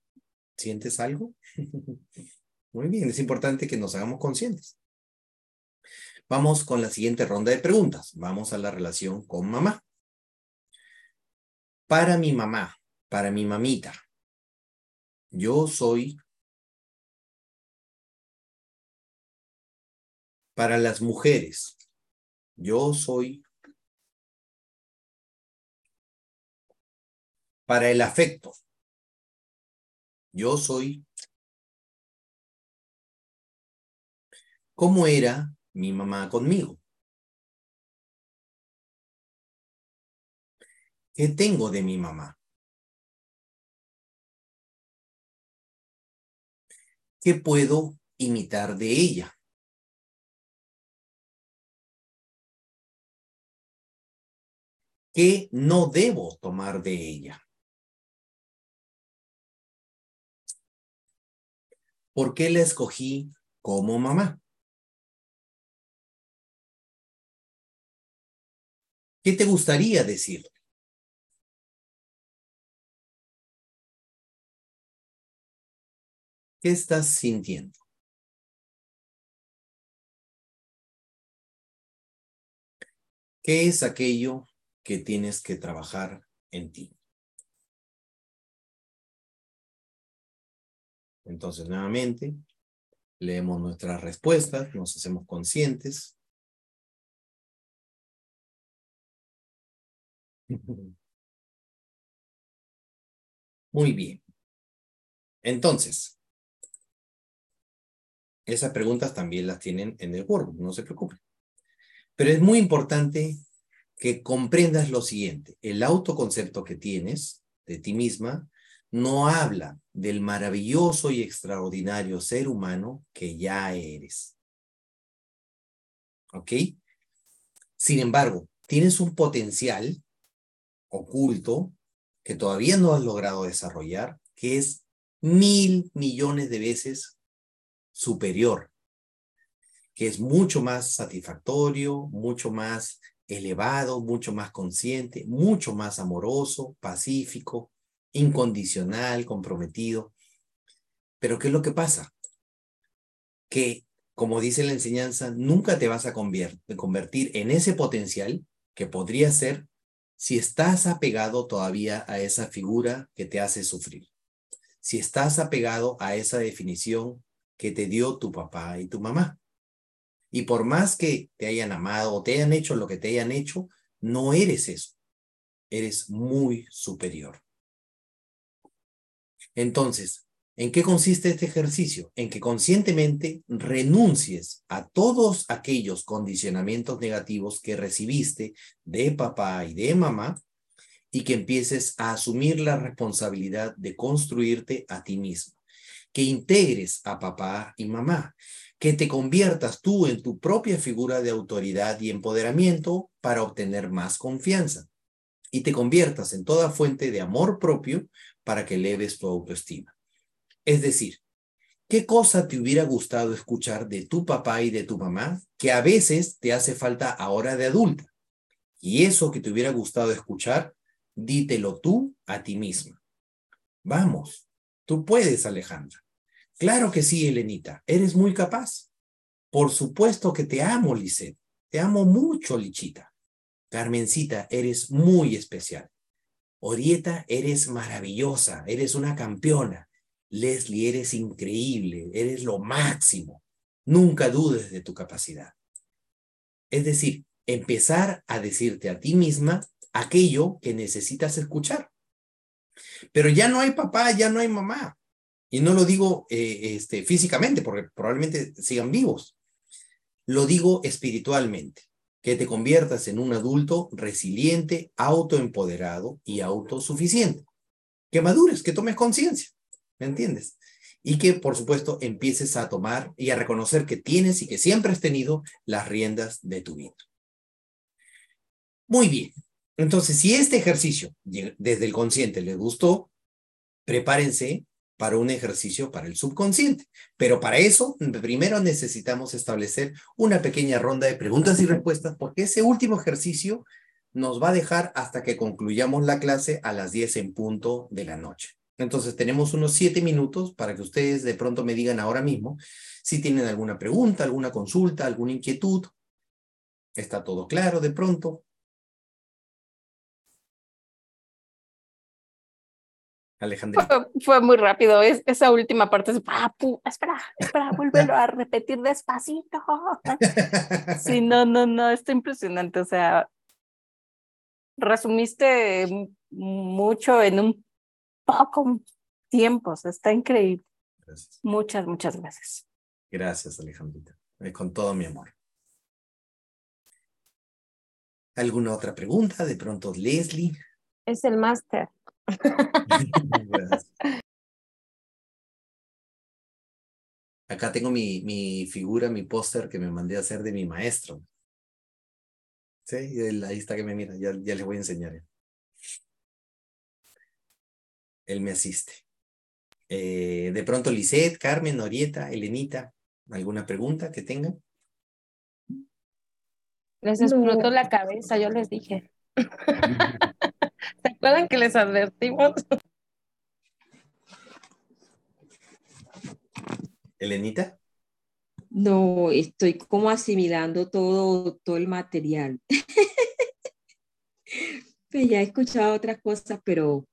¿Sientes algo? Muy bien, es importante que nos hagamos conscientes. Vamos con la siguiente ronda de preguntas. Vamos a la relación con mamá. Para mi mamá, para mi mamita, yo soy para las mujeres. Yo soy para el afecto. Yo soy ¿Cómo era mi mamá conmigo? ¿Qué tengo de mi mamá? ¿Qué puedo imitar de ella? ¿Qué no debo tomar de ella? ¿Por qué la escogí como mamá? ¿Qué te gustaría decir? ¿Qué estás sintiendo? ¿Qué es aquello que tienes que trabajar en ti? Entonces, nuevamente, leemos nuestras respuestas, nos hacemos conscientes. Muy bien. Entonces, esas preguntas también las tienen en el Word, no se preocupen. Pero es muy importante que comprendas lo siguiente. El autoconcepto que tienes de ti misma no habla del maravilloso y extraordinario ser humano que ya eres. ¿Ok? Sin embargo, tienes un potencial oculto que todavía no has logrado desarrollar, que es mil millones de veces superior, que es mucho más satisfactorio, mucho más elevado, mucho más consciente, mucho más amoroso, pacífico, incondicional, comprometido. Pero ¿qué es lo que pasa? Que, como dice la enseñanza, nunca te vas a convertir en ese potencial que podría ser si estás apegado todavía a esa figura que te hace sufrir. Si estás apegado a esa definición que te dio tu papá y tu mamá. Y por más que te hayan amado o te hayan hecho lo que te hayan hecho, no eres eso. Eres muy superior. Entonces, ¿en qué consiste este ejercicio? En que conscientemente renuncies a todos aquellos condicionamientos negativos que recibiste de papá y de mamá y que empieces a asumir la responsabilidad de construirte a ti mismo que integres a papá y mamá, que te conviertas tú en tu propia figura de autoridad y empoderamiento para obtener más confianza y te conviertas en toda fuente de amor propio para que eleves tu autoestima. Es decir, ¿qué cosa te hubiera gustado escuchar de tu papá y de tu mamá que a veces te hace falta ahora de adulta? Y eso que te hubiera gustado escuchar, dítelo tú a ti misma. Vamos, Tú puedes, Alejandra. Claro que sí, Elenita. Eres muy capaz. Por supuesto que te amo, Lisette. Te amo mucho, Lichita. Carmencita, eres muy especial. Orieta, eres maravillosa. Eres una campeona. Leslie, eres increíble. Eres lo máximo. Nunca dudes de tu capacidad. Es decir, empezar a decirte a ti misma aquello que necesitas escuchar. Pero ya no hay papá, ya no hay mamá. Y no lo digo eh, este, físicamente, porque probablemente sigan vivos. Lo digo espiritualmente, que te conviertas en un adulto resiliente, autoempoderado y autosuficiente. Que madures, que tomes conciencia, ¿me entiendes? Y que, por supuesto, empieces a tomar y a reconocer que tienes y que siempre has tenido las riendas de tu vida. Muy bien, entonces, si este ejercicio desde el consciente les gustó, prepárense para un ejercicio para el subconsciente. Pero para eso, primero necesitamos establecer una pequeña ronda de preguntas y respuestas, porque ese último ejercicio nos va a dejar hasta que concluyamos la clase a las 10 en punto de la noche. Entonces, tenemos unos 7 minutos para que ustedes de pronto me digan ahora mismo si tienen alguna pregunta, alguna consulta, alguna inquietud. ¿Está todo claro de pronto? Alejandra. Fue, muy rápido, es, esa última parte, es, ah, espera, espera, vuélvelo a repetir despacito. Sí, no, no, no, está impresionante, o sea, resumiste mucho en un poco tiempo, o sea, está increíble. Gracias. Muchas, muchas gracias. Gracias, Alejandrita. eh, con todo mi amor. ¿Alguna otra pregunta? De pronto, Leslie. Es el máster. Acá tengo mi, mi figura, mi póster que me mandé a hacer de mi maestro. Sí, ahí está que me mira, ya, ya les voy a enseñar. Él me asiste. Eh, de pronto, Lisette, Carmen, Norieta, Elenita, ¿alguna pregunta que tengan? Les explotó la cabeza, yo les dije. ¿Se acuerdan que les advertimos? Elenita. No, estoy como asimilando todo, todo el material. pues ya he escuchado otras cosas, pero,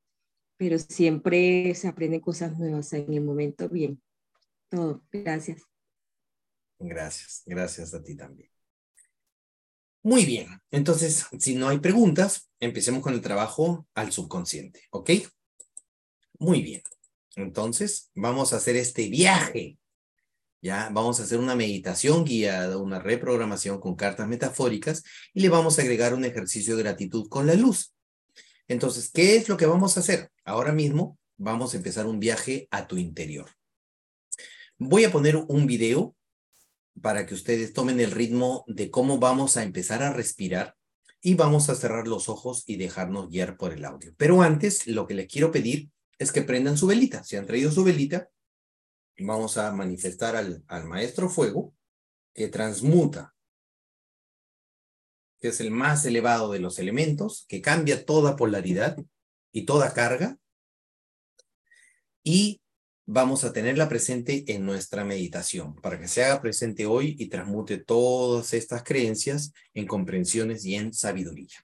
pero siempre se aprenden cosas nuevas en el momento. Bien, todo. Gracias. Gracias, gracias a ti también. Muy bien, entonces, si no hay preguntas, empecemos con el trabajo al subconsciente, ¿ok? Muy bien, entonces vamos a hacer este viaje ya vamos a hacer una meditación guiada, una reprogramación con cartas metafóricas y le vamos a agregar un ejercicio de gratitud con la luz. Entonces, ¿qué es lo que vamos a hacer? Ahora mismo vamos a empezar un viaje a tu interior. Voy a poner un video para que ustedes tomen el ritmo de cómo vamos a empezar a respirar y vamos a cerrar los ojos y dejarnos guiar por el audio. Pero antes, lo que les quiero pedir es que prendan su velita. Si han traído su velita, vamos a manifestar al, al maestro fuego que transmuta, que es el más elevado de los elementos, que cambia toda polaridad y toda carga, y vamos a tenerla presente en nuestra meditación, para que se haga presente hoy y transmute todas estas creencias en comprensiones y en sabiduría.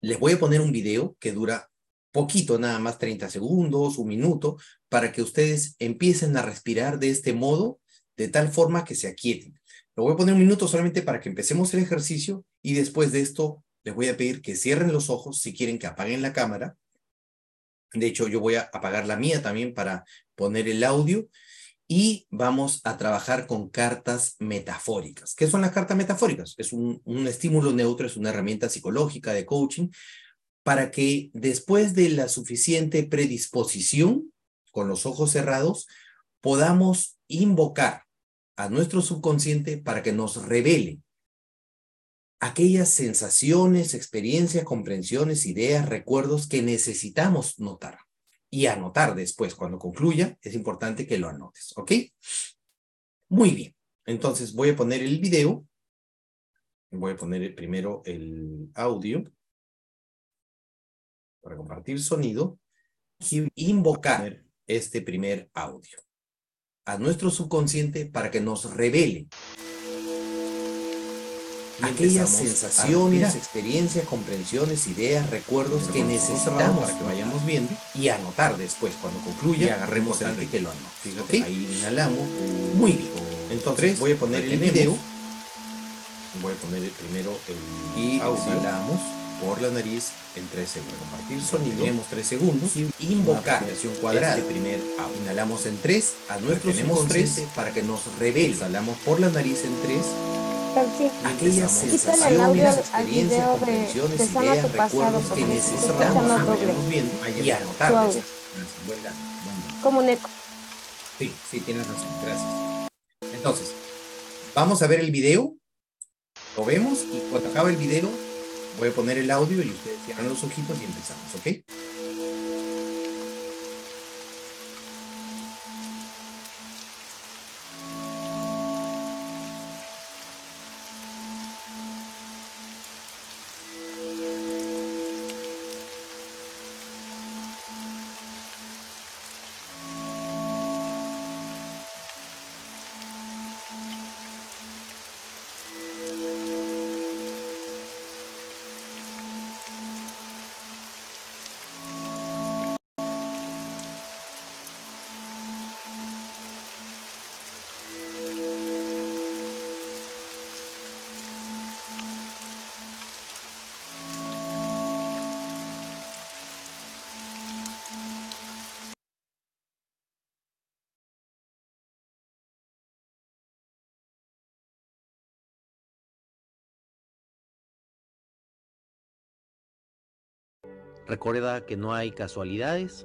Les voy a poner un video que dura poquito, nada más 30 segundos, un minuto, para que ustedes empiecen a respirar de este modo, de tal forma que se aquieten. Lo voy a poner un minuto solamente para que empecemos el ejercicio y después de esto les voy a pedir que cierren los ojos si quieren que apaguen la cámara. De hecho, yo voy a apagar la mía también para poner el audio y vamos a trabajar con cartas metafóricas. ¿Qué son las cartas metafóricas? Es un, un estímulo neutro, es una herramienta psicológica de coaching para que después de la suficiente predisposición, con los ojos cerrados, podamos invocar a nuestro subconsciente para que nos revele aquellas sensaciones, experiencias, comprensiones, ideas, recuerdos que necesitamos notar. Y anotar después, cuando concluya, es importante que lo anotes, ¿ok? Muy bien. Entonces voy a poner el video. Voy a poner primero el audio para compartir sonido y invocar este primer audio a nuestro subconsciente para que nos revele aquellas sensaciones, experiencias, comprensiones, ideas, recuerdos que necesitamos para que vayamos viendo y anotar después cuando concluya y agarremos el que lo anote. Ahí inhalamos. Muy bien. Entonces voy a poner el video. Voy a poner primero el y audio. Inhalamos por la nariz en 3 segundos. Compartir sonido. Tenemos 3 segundos. Invocar. Cuadrada. Este primer Inhalamos en 3. A nuestro tenemos 3 para que nos revele. Inhalamos por la nariz en 3. Aquellas sensaciones, experiencias, comprensiones, ideas, recuerdos que necesitamos vayamos viendo y anotar. Como un eco. Sí, sí, tienes razón. Gracias. Entonces, vamos a ver el video. Lo vemos y cuando acabe el video Voy a poner el audio y ustedes cierran los ojitos y empezamos, ¿ok? Recuerda que no hay casualidades,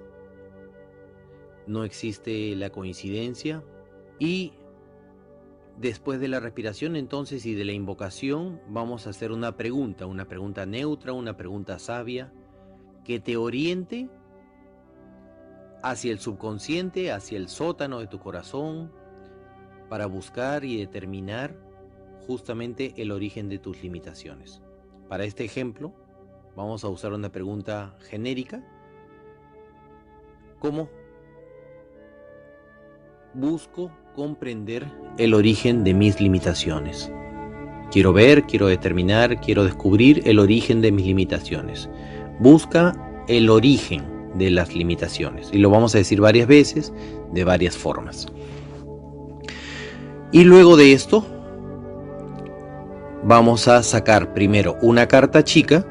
no existe la coincidencia y después de la respiración entonces y de la invocación vamos a hacer una pregunta, una pregunta neutra, una pregunta sabia que te oriente hacia el subconsciente, hacia el sótano de tu corazón, para buscar y determinar justamente el origen de tus limitaciones. Para este ejemplo, vamos a usar una pregunta genérica. ¿Cómo busco comprender el origen de mis limitaciones? Quiero ver, quiero determinar, quiero descubrir el origen de mis limitaciones. Busca el origen de las limitaciones. Y lo vamos a decir varias veces, de varias formas. Y luego de esto, vamos a sacar primero una carta chica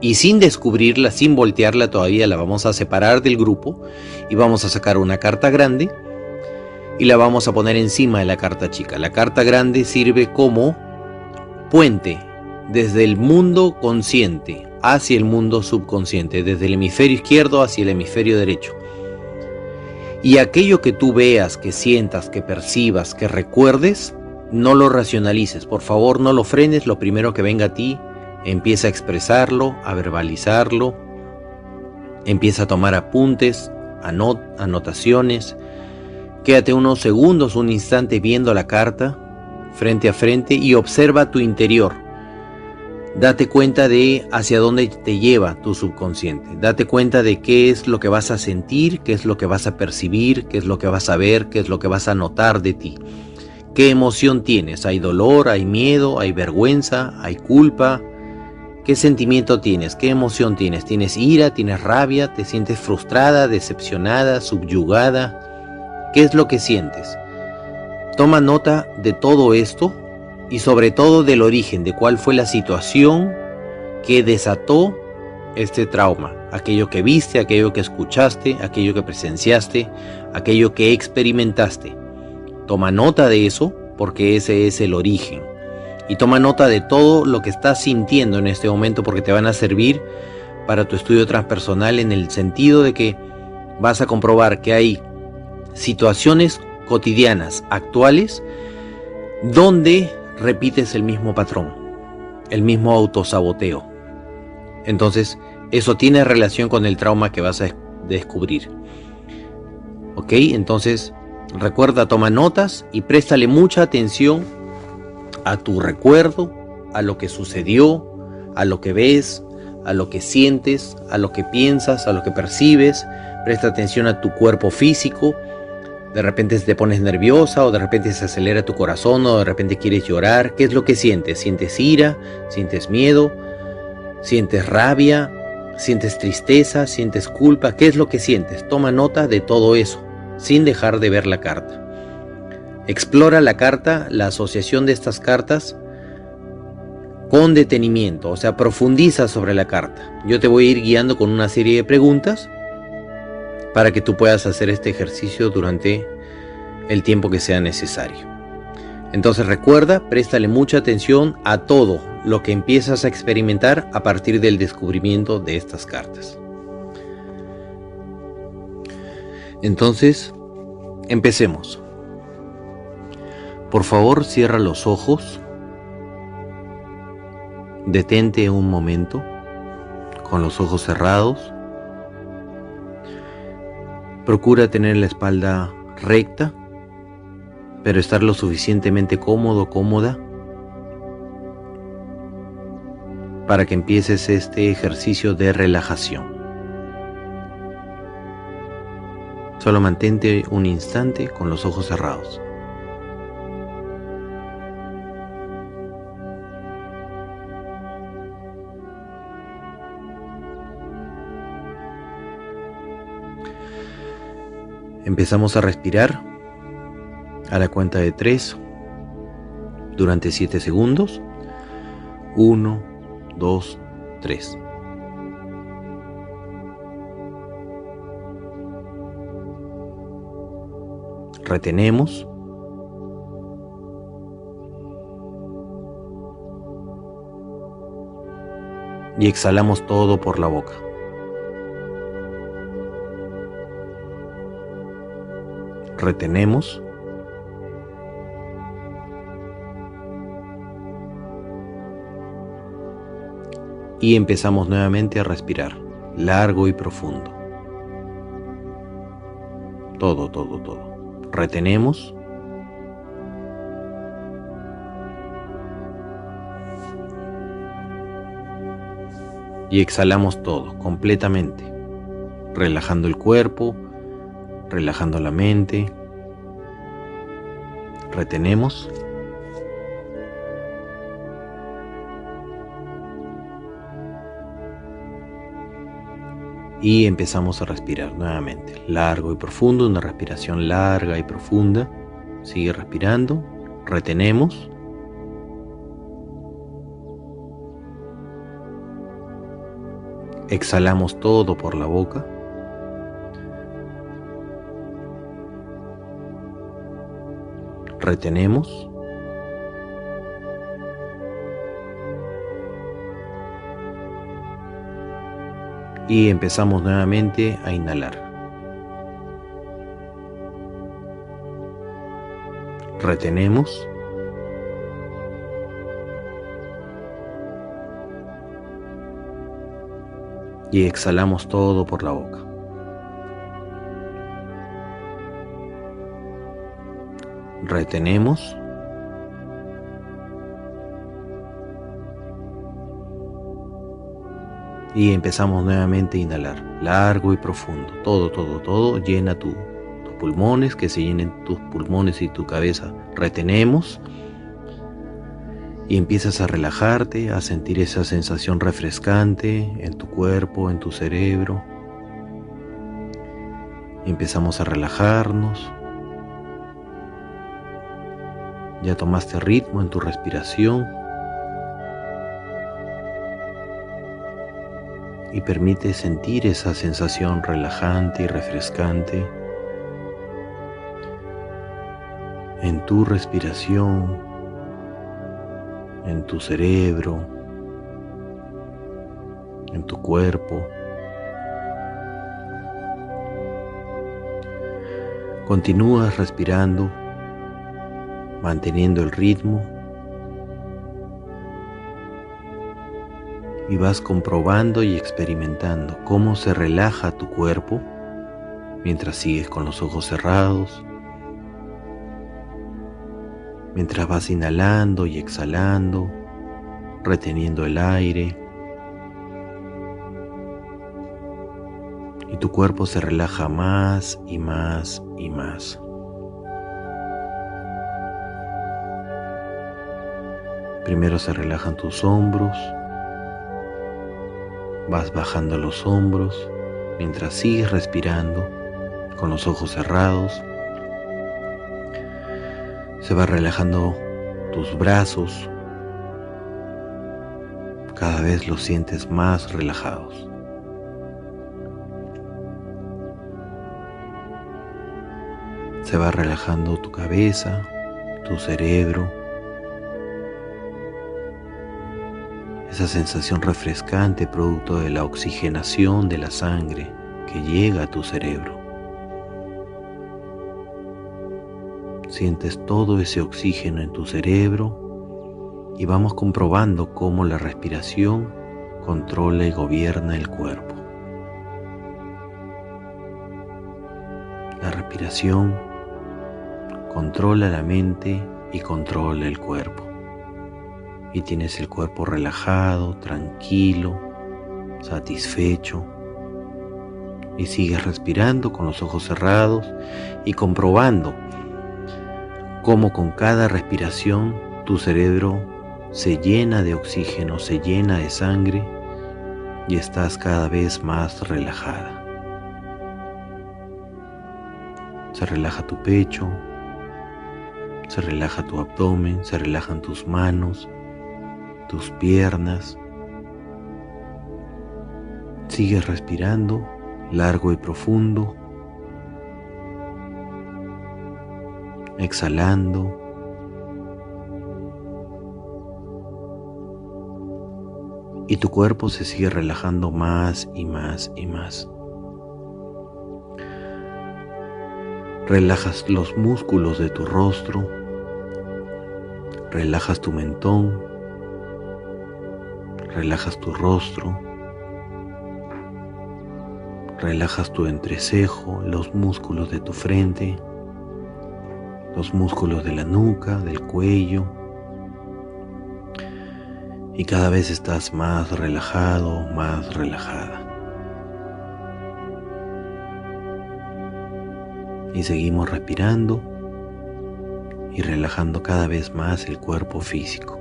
y sin descubrirla, sin voltearla todavía, la vamos a separar del grupo y vamos a sacar una carta grande y la vamos a poner encima de la carta chica. La carta grande sirve como puente desde el mundo consciente hacia el mundo subconsciente, desde el hemisferio izquierdo hacia el hemisferio derecho. Y aquello que tú veas, que sientas, que percibas, que recuerdes, no lo racionalices, por favor no lo frenes, lo primero que venga a ti, empieza a expresarlo, a verbalizarlo, empieza a tomar apuntes, anotaciones, quédate unos segundos, un instante viendo la carta frente a frente y observa tu interior Date cuenta de hacia dónde te lleva tu subconsciente. Date cuenta de qué es lo que vas a sentir, qué es lo que vas a percibir, qué es lo que vas a ver, qué es lo que vas a notar de ti. ¿Qué emoción tienes? ¿Hay dolor? ¿Hay miedo? ¿Hay vergüenza? ¿Hay culpa? ¿Qué sentimiento tienes? ¿Qué emoción tienes? ¿Tienes ira? ¿Tienes rabia? ¿Te sientes frustrada, decepcionada, subyugada? ¿Qué es lo que sientes? Toma nota de todo esto y sobre todo del origen, de cuál fue la situación que desató este trauma, aquello que viste, aquello que escuchaste, aquello que presenciaste, aquello que experimentaste. Toma nota de eso porque ese es el origen. Y toma nota de todo lo que estás sintiendo en este momento porque te van a servir para tu estudio transpersonal en el sentido de que vas a comprobar que hay situaciones cotidianas, actuales, donde repites el mismo patrón, el mismo autosaboteo. Entonces, eso tiene relación con el trauma que vas a descubrir. ¿Ok? Entonces, recuerda, toma notas y préstale mucha atención a tu recuerdo, a lo que sucedió, a lo que ves, a lo que sientes, a lo que piensas, a lo que percibes. Presta atención a tu cuerpo físico, de repente te pones nerviosa o de repente se acelera tu corazón o de repente quieres llorar. ¿Qué es lo que sientes? ¿Sientes ira? ¿Sientes miedo? ¿Sientes rabia? ¿Sientes tristeza? ¿Sientes culpa? ¿Qué es lo que sientes? Toma nota de todo eso, sin dejar de ver la carta. Explora la carta, la asociación de estas cartas con detenimiento, o sea, profundiza sobre la carta. Yo te voy a ir guiando con una serie de preguntas para que tú puedas hacer este ejercicio durante el tiempo que sea necesario. Entonces recuerda, préstale mucha atención a todo lo que empiezas a experimentar a partir del descubrimiento de estas cartas. Entonces, empecemos. Por favor, cierra los ojos. Detente un momento con los ojos cerrados. Procura tener la espalda recta, pero estar lo suficientemente cómodo, cómoda, para que empieces este ejercicio de relajación. Solo mantente un instante con los ojos cerrados. Empezamos a respirar a la cuenta de 3 durante 7 segundos. 1, 2, 3. Retenemos. Y exhalamos todo por la boca. Retenemos. Y empezamos nuevamente a respirar, largo y profundo. Todo, todo, todo. Retenemos. Y exhalamos todo, completamente. Relajando el cuerpo, relajando la mente. Retenemos. Y empezamos a respirar nuevamente, largo y profundo, una respiración larga y profunda. Sigue respirando, retenemos. Exhalamos todo por la boca. Retenemos. y empezamos nuevamente a inhalar. Retenemos. Y exhalamos todo por la boca. Retenemos. Y empezamos nuevamente a inhalar, largo y profundo. Todo, todo, todo. Llena tus pulmones, que se llenen tus pulmones y tu cabeza. Retenemos. Y empiezas a relajarte, a sentir esa sensación refrescante en tu cuerpo, en tu cerebro. Empezamos a relajarnos. Ya tomaste ritmo en tu respiración. y permite sentir esa sensación relajante y refrescante en tu respiración, en tu cerebro, en tu cuerpo. Continúas respirando, manteniendo el ritmo y vas comprobando y experimentando cómo se relaja tu cuerpo mientras sigues con los ojos cerrados, mientras vas inhalando y exhalando, reteniendo el aire. Y tu cuerpo se relaja más y más y más. Primero se relajan tus hombros, Vas bajando los hombros mientras sigues respirando con los ojos cerrados. Se va relajando tus brazos. Cada vez los sientes más relajados. Se va relajando tu cabeza, tu cerebro, esa sensación refrescante producto de la oxigenación de la sangre que llega a tu cerebro. Sientes todo ese oxígeno en tu cerebro y vamos comprobando cómo la respiración controla y gobierna el cuerpo. La respiración controla la mente y controla el cuerpo y tienes el cuerpo relajado, tranquilo, satisfecho. Y sigues respirando con los ojos cerrados y comprobando cómo con cada respiración tu cerebro se llena de oxígeno, se llena de sangre y estás cada vez más relajada. Se relaja tu pecho, se relaja tu abdomen, se relajan tus manos, tus piernas. Sigues respirando largo y profundo, exhalando. Y tu cuerpo se sigue relajando más y más y más. Relajas los músculos de tu rostro, relajas tu mentón, relajas tu rostro, relajas tu entrecejo, los músculos de tu frente, los músculos de la nuca, del cuello. Y cada vez estás más relajado, más relajada. Y seguimos respirando y relajando cada vez más el cuerpo físico.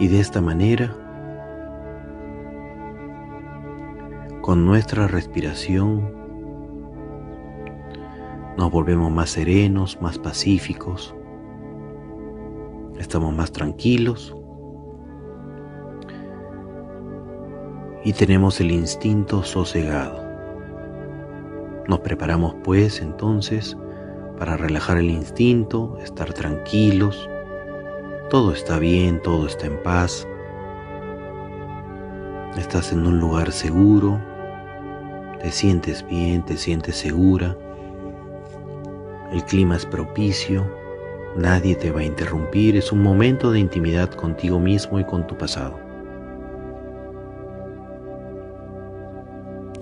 Y de esta manera, con nuestra respiración, nos volvemos más serenos, más pacíficos, estamos más tranquilos y tenemos el instinto sosegado. Nos preparamos pues entonces para relajar el instinto, estar tranquilos, todo está bien, todo está en paz. Estás en un lugar seguro, te sientes bien, te sientes segura. El clima es propicio, nadie te va a interrumpir, es un momento de intimidad contigo mismo y con tu pasado.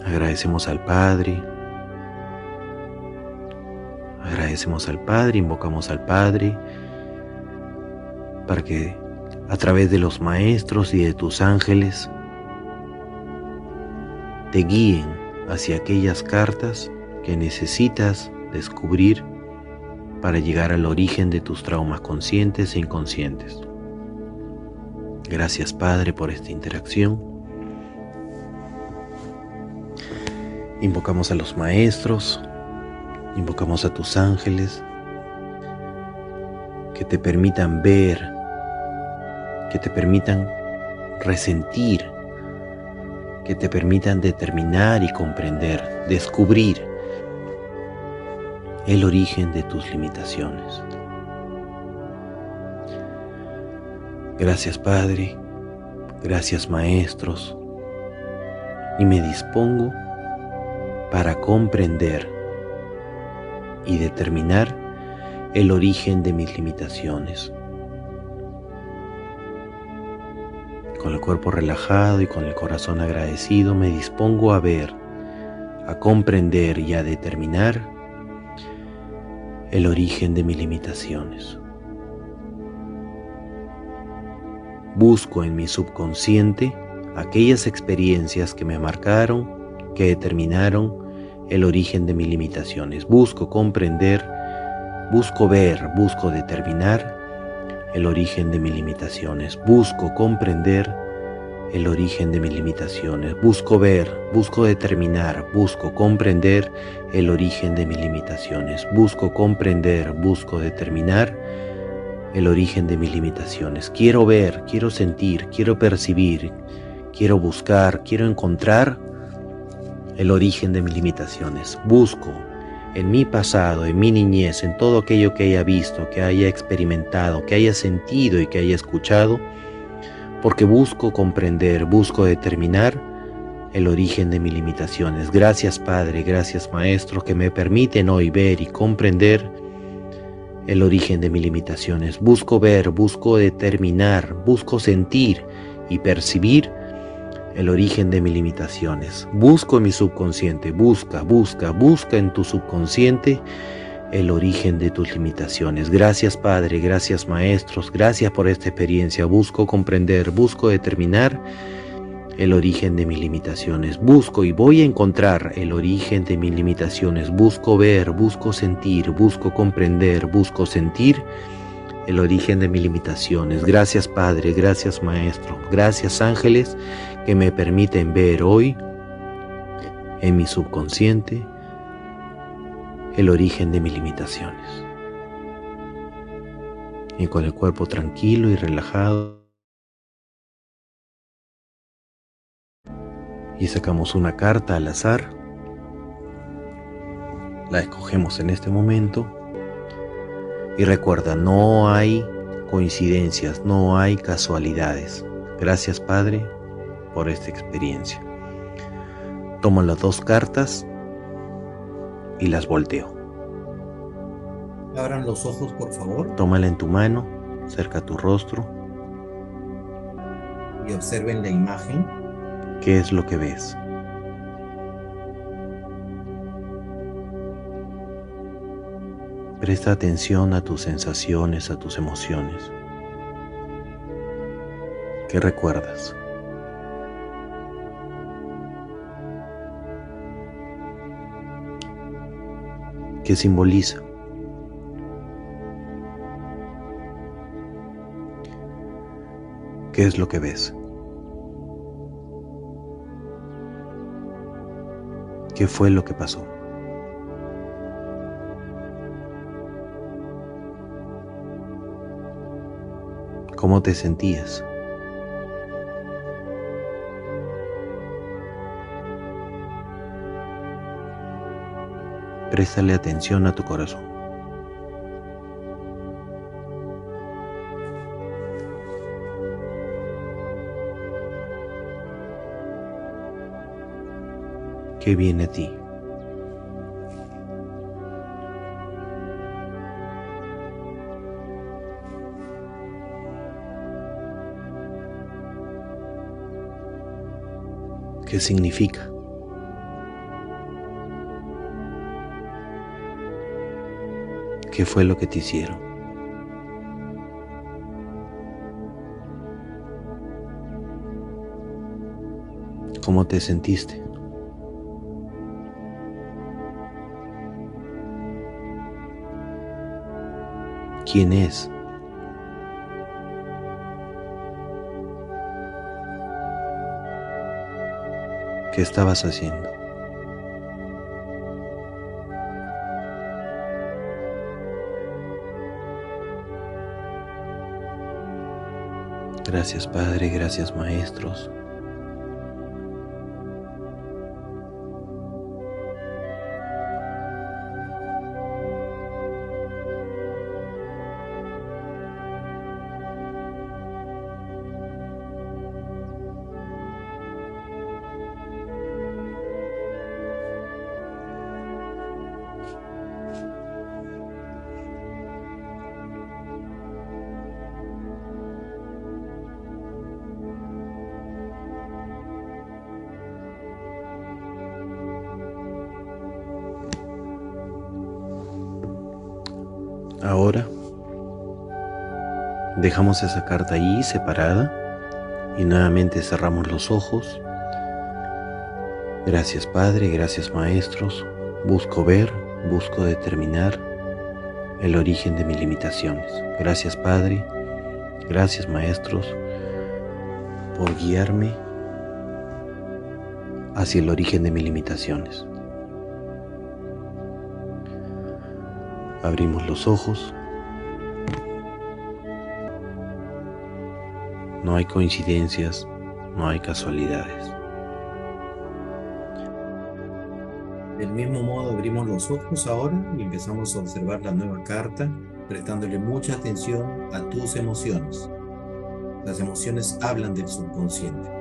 Agradecemos al Padre, agradecemos al Padre, invocamos al Padre para que a través de los maestros y de tus ángeles te guíen hacia aquellas cartas que necesitas descubrir para llegar al origen de tus traumas conscientes e inconscientes. Gracias Padre por esta interacción. Invocamos a los maestros, invocamos a tus ángeles que te permitan ver que te permitan resentir, que te permitan determinar y comprender, descubrir el origen de tus limitaciones. Gracias Padre, gracias Maestros, y me dispongo para comprender y determinar el origen de mis limitaciones. Con el cuerpo relajado y con el corazón agradecido me dispongo a ver, a comprender y a determinar el origen de mis limitaciones. Busco en mi subconsciente aquellas experiencias que me marcaron, que determinaron el origen de mis limitaciones. Busco comprender, busco ver, busco determinar el origen de mis limitaciones, busco comprender el origen de mis limitaciones, busco ver, busco determinar, busco comprender el origen de mis limitaciones, busco comprender, busco determinar el origen de mis limitaciones. Quiero ver, quiero sentir, quiero percibir, quiero buscar, quiero encontrar el origen de mis limitaciones. Busco en mi pasado, en mi niñez, en todo aquello que haya visto, que haya experimentado, que haya sentido y que haya escuchado, porque busco comprender, busco determinar el origen de mis limitaciones. Gracias Padre, gracias Maestro, que me permiten hoy ver y comprender el origen de mis limitaciones. Busco ver, busco determinar, busco sentir y percibir el origen de mis limitaciones. Busco en mi subconsciente, busca, busca, busca en tu subconsciente el origen de tus limitaciones. Gracias Padre, gracias Maestros, gracias por esta experiencia. Busco comprender, busco determinar el origen de mis limitaciones. Busco y voy a encontrar el origen de mis limitaciones. Busco ver, busco sentir, busco comprender, busco sentir el origen de mis limitaciones. Gracias Padre, gracias Maestro, gracias ángeles que me permiten ver hoy en mi subconsciente el origen de mis limitaciones. Y con el cuerpo tranquilo y relajado, y sacamos una carta al azar, la escogemos en este momento, y recuerda, no hay coincidencias, no hay casualidades. Gracias Padre por esta experiencia. Tomo las dos cartas y las volteo. Abran los ojos, por favor. Tómala en tu mano, cerca a tu rostro. Y observen la imagen. ¿Qué es lo que ves? Presta atención a tus sensaciones, a tus emociones. ¿Qué recuerdas? ¿Qué simboliza? ¿Qué es lo que ves? ¿Qué fue lo que pasó? ¿Cómo te sentías? Préstale atención a tu corazón. ¿Qué viene a ti? ¿Qué significa? ¿Qué fue lo que te hicieron? ¿Cómo te sentiste? ¿Quién es? ¿Qué estabas haciendo? Gracias Padre, gracias Maestros. Dejamos esa carta ahí separada y nuevamente cerramos los ojos. Gracias Padre, gracias Maestros. Busco ver, busco determinar el origen de mis limitaciones. Gracias Padre, gracias Maestros por guiarme hacia el origen de mis limitaciones. Abrimos los ojos. No hay coincidencias, no hay casualidades. Del mismo modo abrimos los ojos ahora y empezamos a observar la nueva carta, prestándole mucha atención a tus emociones. Las emociones hablan del subconsciente.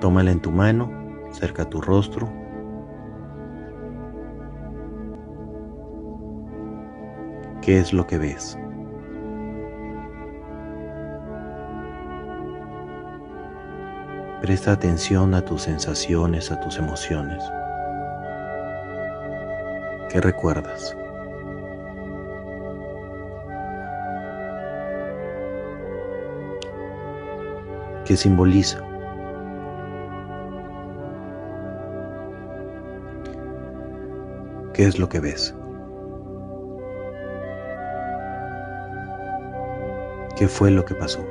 Tómala en tu mano, cerca a tu rostro. ¿Qué es lo que ves? Presta atención a tus sensaciones, a tus emociones. ¿Qué recuerdas? ¿Qué simboliza? ¿Qué es lo que ves? ¿Qué fue lo que pasó?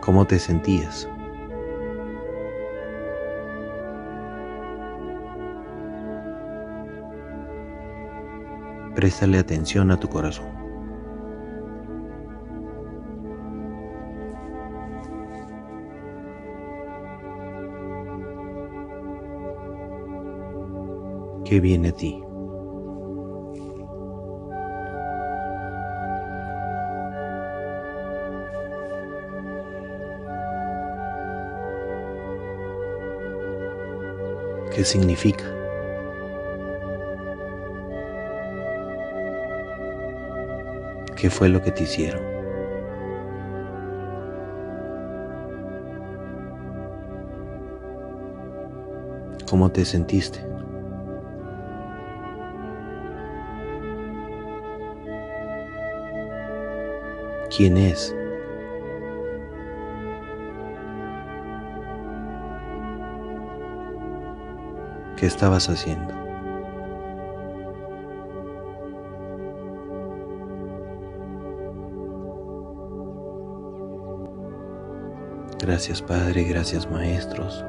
¿Cómo te sentías? Préstale atención a tu corazón. ¿Qué viene a ti? ¿Qué significa? ¿Qué fue lo que te hicieron? ¿Cómo te sentiste? ¿Quién es? ¿Qué estabas haciendo? Gracias Padre, gracias Maestros.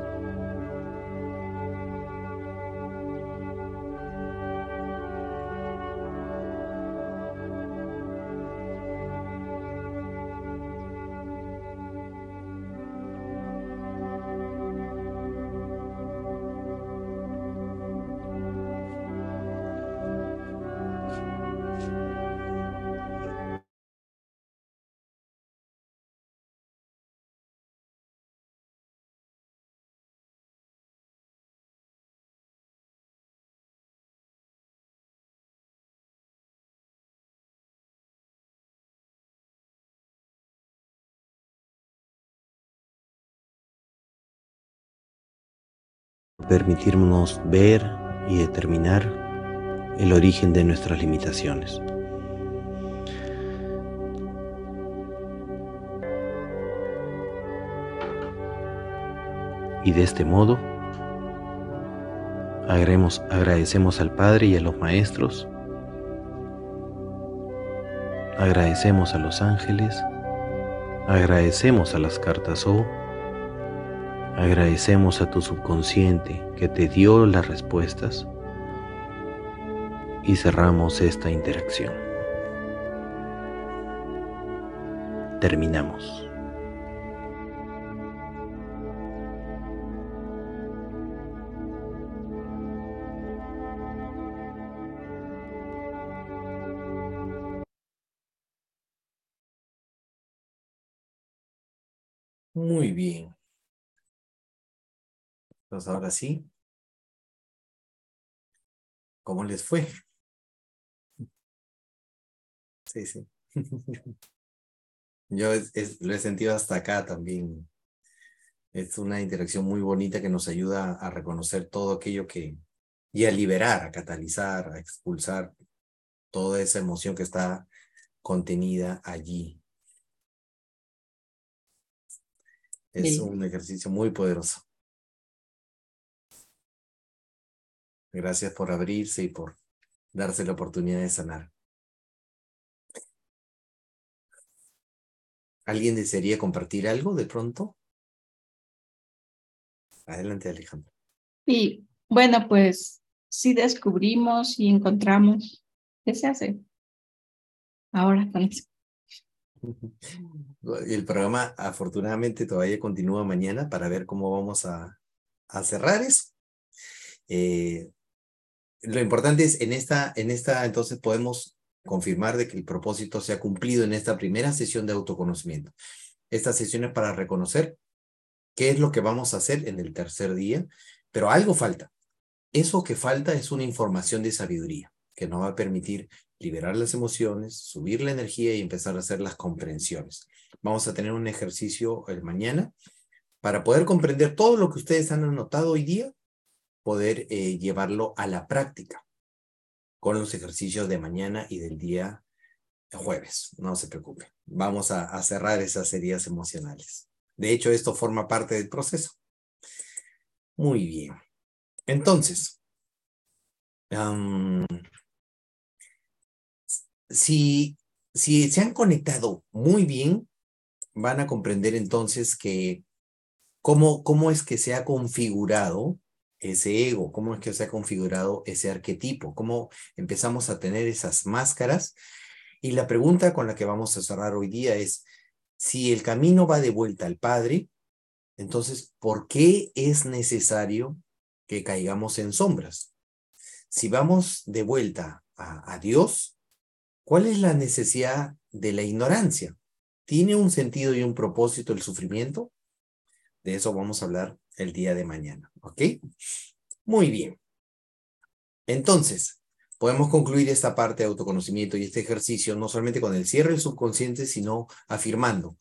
Permitirnos ver y determinar el origen de nuestras limitaciones. Y de este modo, agradecemos al Padre y a los Maestros, agradecemos a los ángeles, agradecemos a las cartas O, Agradecemos a tu subconsciente que te dio las respuestas y cerramos esta interacción. Terminamos. Entonces, ahora sí. ¿Cómo les fue? Sí, sí. Yo lo he sentido hasta acá también. Es una interacción muy bonita que nos ayuda a reconocer todo aquello que, y a liberar, a catalizar, a expulsar toda esa emoción que está contenida allí. Es un ejercicio muy poderoso. Gracias por abrirse y por darse la oportunidad de sanar. ¿Alguien desearía compartir algo de pronto? Adelante, Alejandra. Sí, bueno, pues sí descubrimos y encontramos qué se hace ahora con eso. El programa afortunadamente todavía continúa mañana para ver cómo vamos a, a cerrar eso. Eh, lo importante es en esta, en esta, entonces podemos confirmar de que el propósito se ha cumplido en esta primera sesión de autoconocimiento. Esta sesión es para reconocer qué es lo que vamos a hacer en el tercer día, pero algo falta. Eso que falta es una información de sabiduría que nos va a permitir liberar las emociones, subir la energía y empezar a hacer las comprensiones. Vamos a tener un ejercicio el mañana para poder comprender todo lo que ustedes han anotado hoy día, poder eh, llevarlo a la práctica con los ejercicios de mañana y del día jueves. No se preocupe. Vamos a, cerrar esas heridas emocionales. De hecho, esto forma parte del proceso. Muy bien. Entonces, si, si se han conectado muy bien, van a comprender entonces que cómo, cómo es que se ha configurado ese ego, cómo es que se ha configurado ese arquetipo, cómo empezamos a tener esas máscaras. Y la pregunta con la que vamos a cerrar hoy día es, si el camino va de vuelta al Padre, entonces, ¿por qué es necesario que caigamos en sombras? Si vamos de vuelta a, a Dios, ¿cuál es la necesidad de la ignorancia? ¿Tiene un sentido y un propósito el sufrimiento? De eso vamos a hablar el día de mañana, ¿ok? Muy bien. Entonces, podemos concluir esta parte de autoconocimiento y este ejercicio no solamente con el cierre del subconsciente, sino afirmando,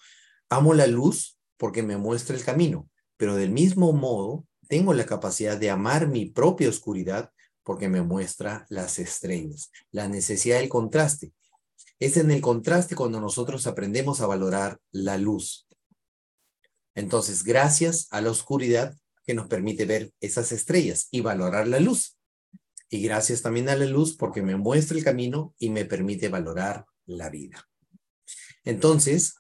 amo la luz porque me muestra el camino, pero del mismo modo tengo la capacidad de amar mi propia oscuridad porque me muestra las estrellas. La necesidad del contraste. Es en el contraste cuando nosotros aprendemos a valorar la luz. Entonces, gracias a la oscuridad que nos permite ver esas estrellas y valorar la luz. Y gracias también a la luz porque me muestra el camino y me permite valorar la vida. Entonces,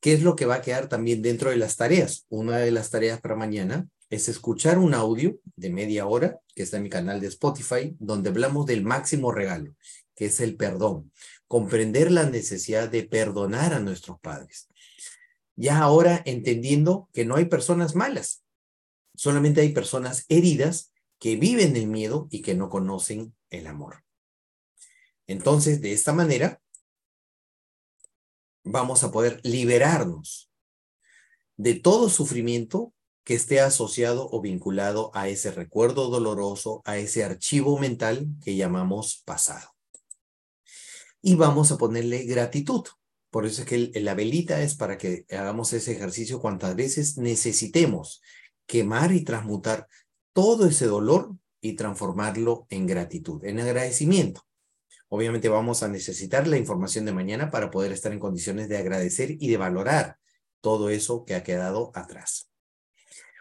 ¿qué es lo que va a quedar también dentro de las tareas? Una de las tareas para mañana es escuchar un audio de media hora que está en mi canal de Spotify, donde hablamos del máximo regalo, que es el perdón. Comprender la necesidad de perdonar a nuestros padres ya ahora entendiendo que no hay personas malas, solamente hay personas heridas que viven el miedo y que no conocen el amor. Entonces, de esta manera, vamos a poder liberarnos de todo sufrimiento que esté asociado o vinculado a ese recuerdo doloroso, a ese archivo mental que llamamos pasado. Y vamos a ponerle gratitud. Por eso es que la velita es para que hagamos ese ejercicio cuantas veces necesitemos quemar y transmutar todo ese dolor y transformarlo en gratitud, en agradecimiento. Obviamente vamos a necesitar la información de mañana para poder estar en condiciones de agradecer y de valorar todo eso que ha quedado atrás.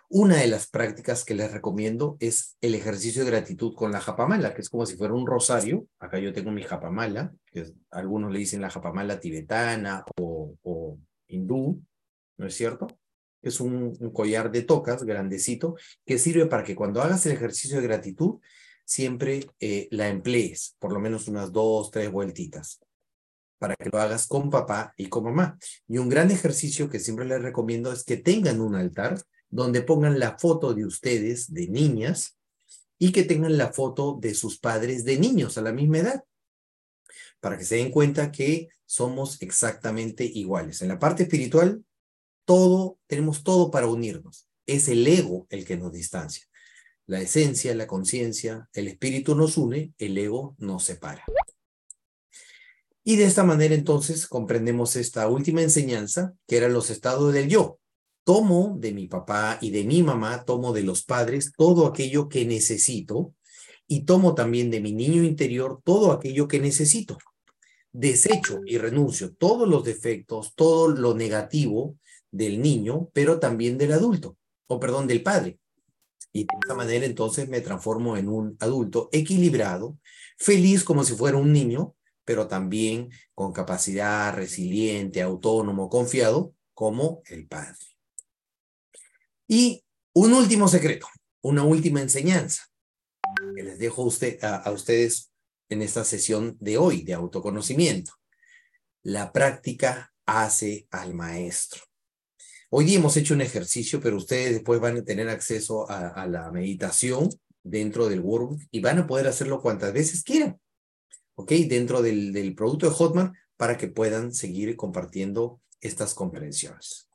Una de las prácticas que les recomiendo es el ejercicio de gratitud con la japamala, que es como si fuera un rosario. Acá yo tengo mi japamala, que algunos le dicen la japamala tibetana o, hindú, ¿no es cierto? Es un, collar de tocas grandecito que sirve para que cuando hagas el ejercicio de gratitud siempre eh, la emplees, por lo menos unas dos, tres vueltitas, para que lo hagas con papá y con mamá. Y un gran ejercicio que siempre les recomiendo es que tengan un altar donde pongan la foto de ustedes de niñas y que tengan la foto de sus padres de niños a la misma edad, para que se den cuenta que somos exactamente iguales. En la parte espiritual, todo, tenemos todo para unirnos. Es el ego el que nos distancia. La esencia, la conciencia, el espíritu nos une, el ego nos separa. Y de esta manera entonces comprendemos esta última enseñanza, que eran los estados del yo, tomo de mi papá y de mi mamá, tomo de los padres todo aquello que necesito y tomo también de mi niño interior todo aquello que necesito. Desecho y renuncio todos los defectos, todo lo negativo del niño, pero también del adulto, o perdón, del padre. Y de esta manera entonces me transformo en un adulto equilibrado, feliz como si fuera un niño, pero también con capacidad, resiliente, autónomo, confiado, como el padre. Y un último secreto, una última enseñanza que les dejo a, usted, a, ustedes en esta sesión de hoy de autoconocimiento. La práctica hace al maestro. Hoy día hemos hecho un ejercicio, pero ustedes después van a tener acceso a, a, la meditación dentro del workbook y van a poder hacerlo cuantas veces quieran. ¿ok? Dentro del, del producto de Hotmart para que puedan seguir compartiendo estas comprensiones.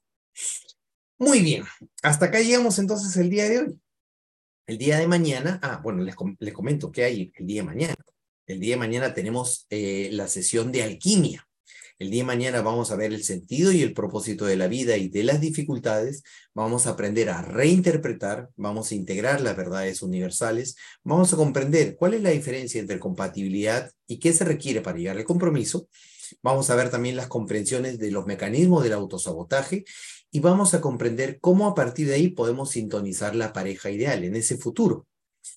Muy bien, hasta acá llegamos entonces el día de hoy. El día de mañana, ah, bueno, les, comento qué hay el día de mañana. El día de mañana tenemos eh, la sesión de alquimia. El día de mañana vamos a ver el sentido y el propósito de la vida y de las dificultades. Vamos a aprender a reinterpretar, vamos a integrar las verdades universales, vamos a comprender cuál es la diferencia entre compatibilidad y qué se requiere para llegar al compromiso. Vamos a ver también las comprensiones de los mecanismos del autosabotaje y vamos a comprender cómo a partir de ahí podemos sintonizar la pareja ideal en ese futuro.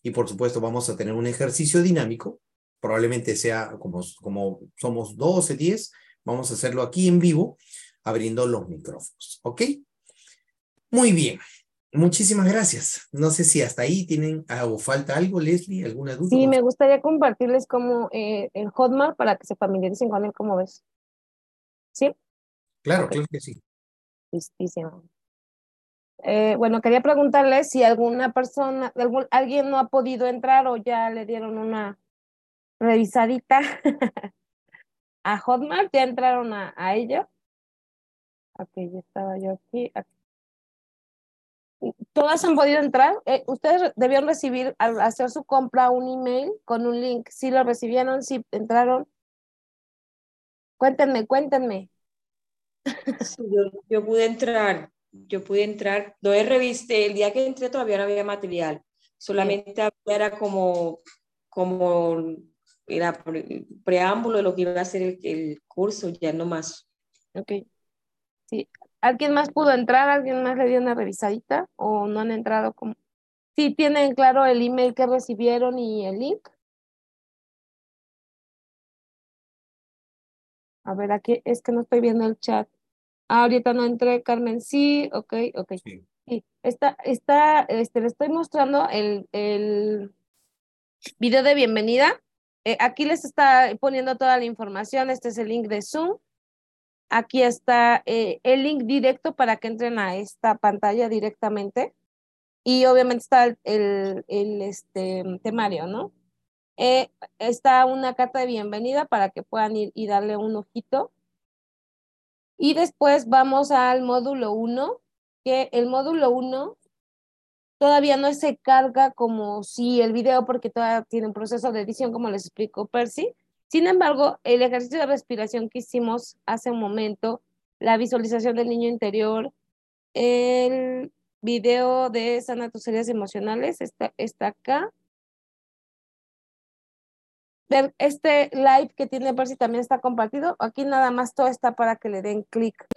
Y por supuesto vamos a tener un ejercicio dinámico, probablemente sea como, como somos 12, 10, Vamos a hacerlo aquí en vivo, abriendo los micrófonos. ¿Ok? Muy bien. Muchísimas gracias. No sé si hasta ahí tienen ah, o falta algo, Leslie, alguna duda. Sí, me gustaría compartirles como eh, el Hotmart para que se familiaricen con él, ¿cómo ves? ¿Sí? Claro, claro que sí. Eh, bueno, quería preguntarles si alguna persona, algún, alguien no ha podido entrar o ya le dieron una revisadita a Hotmart, ya entraron a, a ello. Ok, ya estaba yo aquí, Todas han podido entrar. Eh, ustedes debieron recibir al hacer su compra un email con un link. Si lo recibieron, si entraron. Cuéntenme, cuéntenme. Yo, pude entrar, yo pude entrar. Lo he el día que entré todavía no había material. Solamente era como, como era preámbulo de lo que iba a ser el, curso, ya no más. Ok. Sí. ¿Alguien más pudo entrar? ¿Alguien más le dio una revisadita? ¿O no han entrado como? Sí, tienen claro el email que recibieron y el link. A ver, aquí es que no estoy viendo el chat. Ah, ahorita no entré, Carmen. Sí, ok, ok. Sí. Está, está, este, le estoy mostrando el, el video de bienvenida eh, aquí les está poniendo toda la información. Este es el link de Zoom. Aquí está eh, el link directo para que entren a esta pantalla directamente. Y obviamente está el, el, este, temario, ¿no? Eh, está una carta de bienvenida para que puedan ir y darle un ojito. Y después vamos al módulo 1, que el módulo 1 todavía no se carga como si el video porque todavía tiene un proceso de edición como les explicó Percy. Sin embargo, el ejercicio de respiración que hicimos hace un momento, la visualización del niño interior, el video de sana tus heridas emocionales está, está acá. Este live que tiene Percy también está compartido. Aquí nada más todo está para que le den clic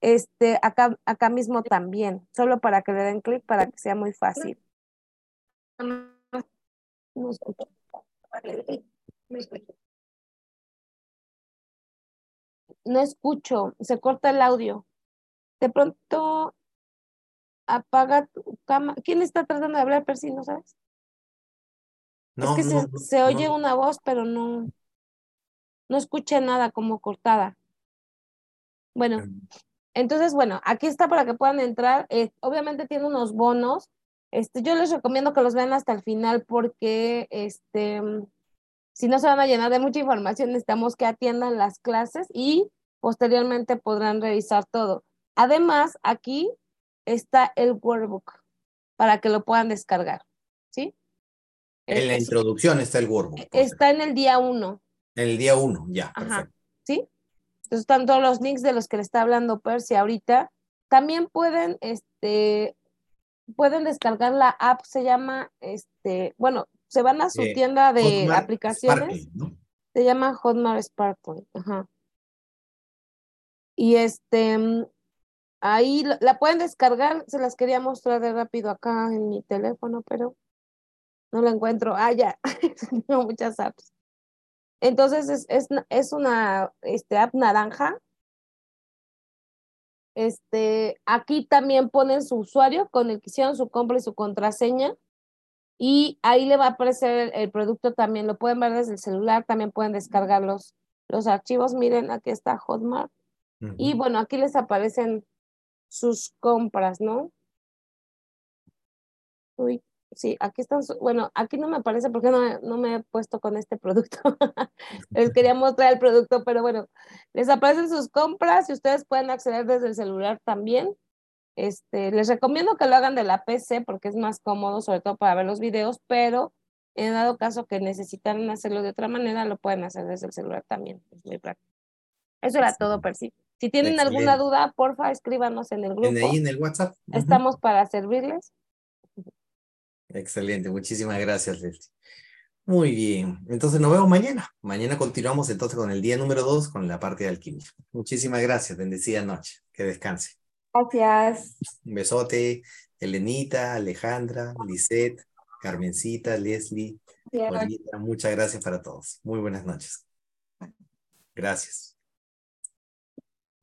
este, acá, acá mismo también, solo para que le den clic para que sea muy fácil. No escucho, se corta el audio. De pronto apaga tu cámara. ¿Quién está tratando de hablar, Percy? ¿No sabes? Es que se, se, oye una voz, pero no, no escuché nada como cortada. Bueno, em, entonces, bueno, aquí está para que puedan entrar. Eh, obviamente tiene unos bonos. Este, yo les recomiendo que los vean hasta el final porque este, si no se van a llenar de mucha información, necesitamos que atiendan las clases y posteriormente podrán revisar todo. Además, aquí está el workbook para que lo puedan descargar. En la introducción está el workbook. Está en el día uno. En el día uno, ya. Ajá. ¿Sí? Entonces están todos los links de los que le está hablando Percy ahorita. También pueden, este, pueden descargar la app, se llama, este, bueno, se van a su eh, tienda de aplicaciones. Se llama Hotmart Sparkle. Ajá. Y este, ahí la pueden descargar, se las quería mostrar de rápido acá en mi teléfono, pero no la encuentro. Ah, ya, tengo muchas apps. Entonces es, es, es una este, app naranja. Este, aquí también ponen su usuario con el que hicieron su compra y su contraseña. Y ahí le va a aparecer el, producto también. Lo pueden ver desde el celular, también pueden descargar los, los archivos. Miren, aquí está Hotmart. Y bueno, aquí les aparecen sus compras, ¿no? Uy, Sí, aquí están, bueno, aquí no me aparece porque no, no me he puesto con este producto. les quería mostrar el producto, pero bueno, les aparecen sus compras y ustedes pueden acceder desde el celular también. Este, les recomiendo que lo hagan de la PC porque es más cómodo, sobre todo para ver los videos, pero en dado caso que necesitan hacerlo de otra manera, lo pueden hacer desde el celular también. Es muy práctico. Eso era todo, Percy. Si tienen alguna duda, porfa, escríbanos en el grupo. En ahí en el WhatsApp. Estamos para servirles. Excelente, muchísimas gracias, Leslie. Muy bien, entonces nos vemos mañana. Mañana continuamos entonces con el día número dos, con la parte de alquimia. Muchísimas gracias, bendecida noche, que descanse. Gracias. Un besote, Elenita, Alejandra, Lisette, Carmencita, Leslie, muchas gracias para todos. Muy buenas noches. Gracias.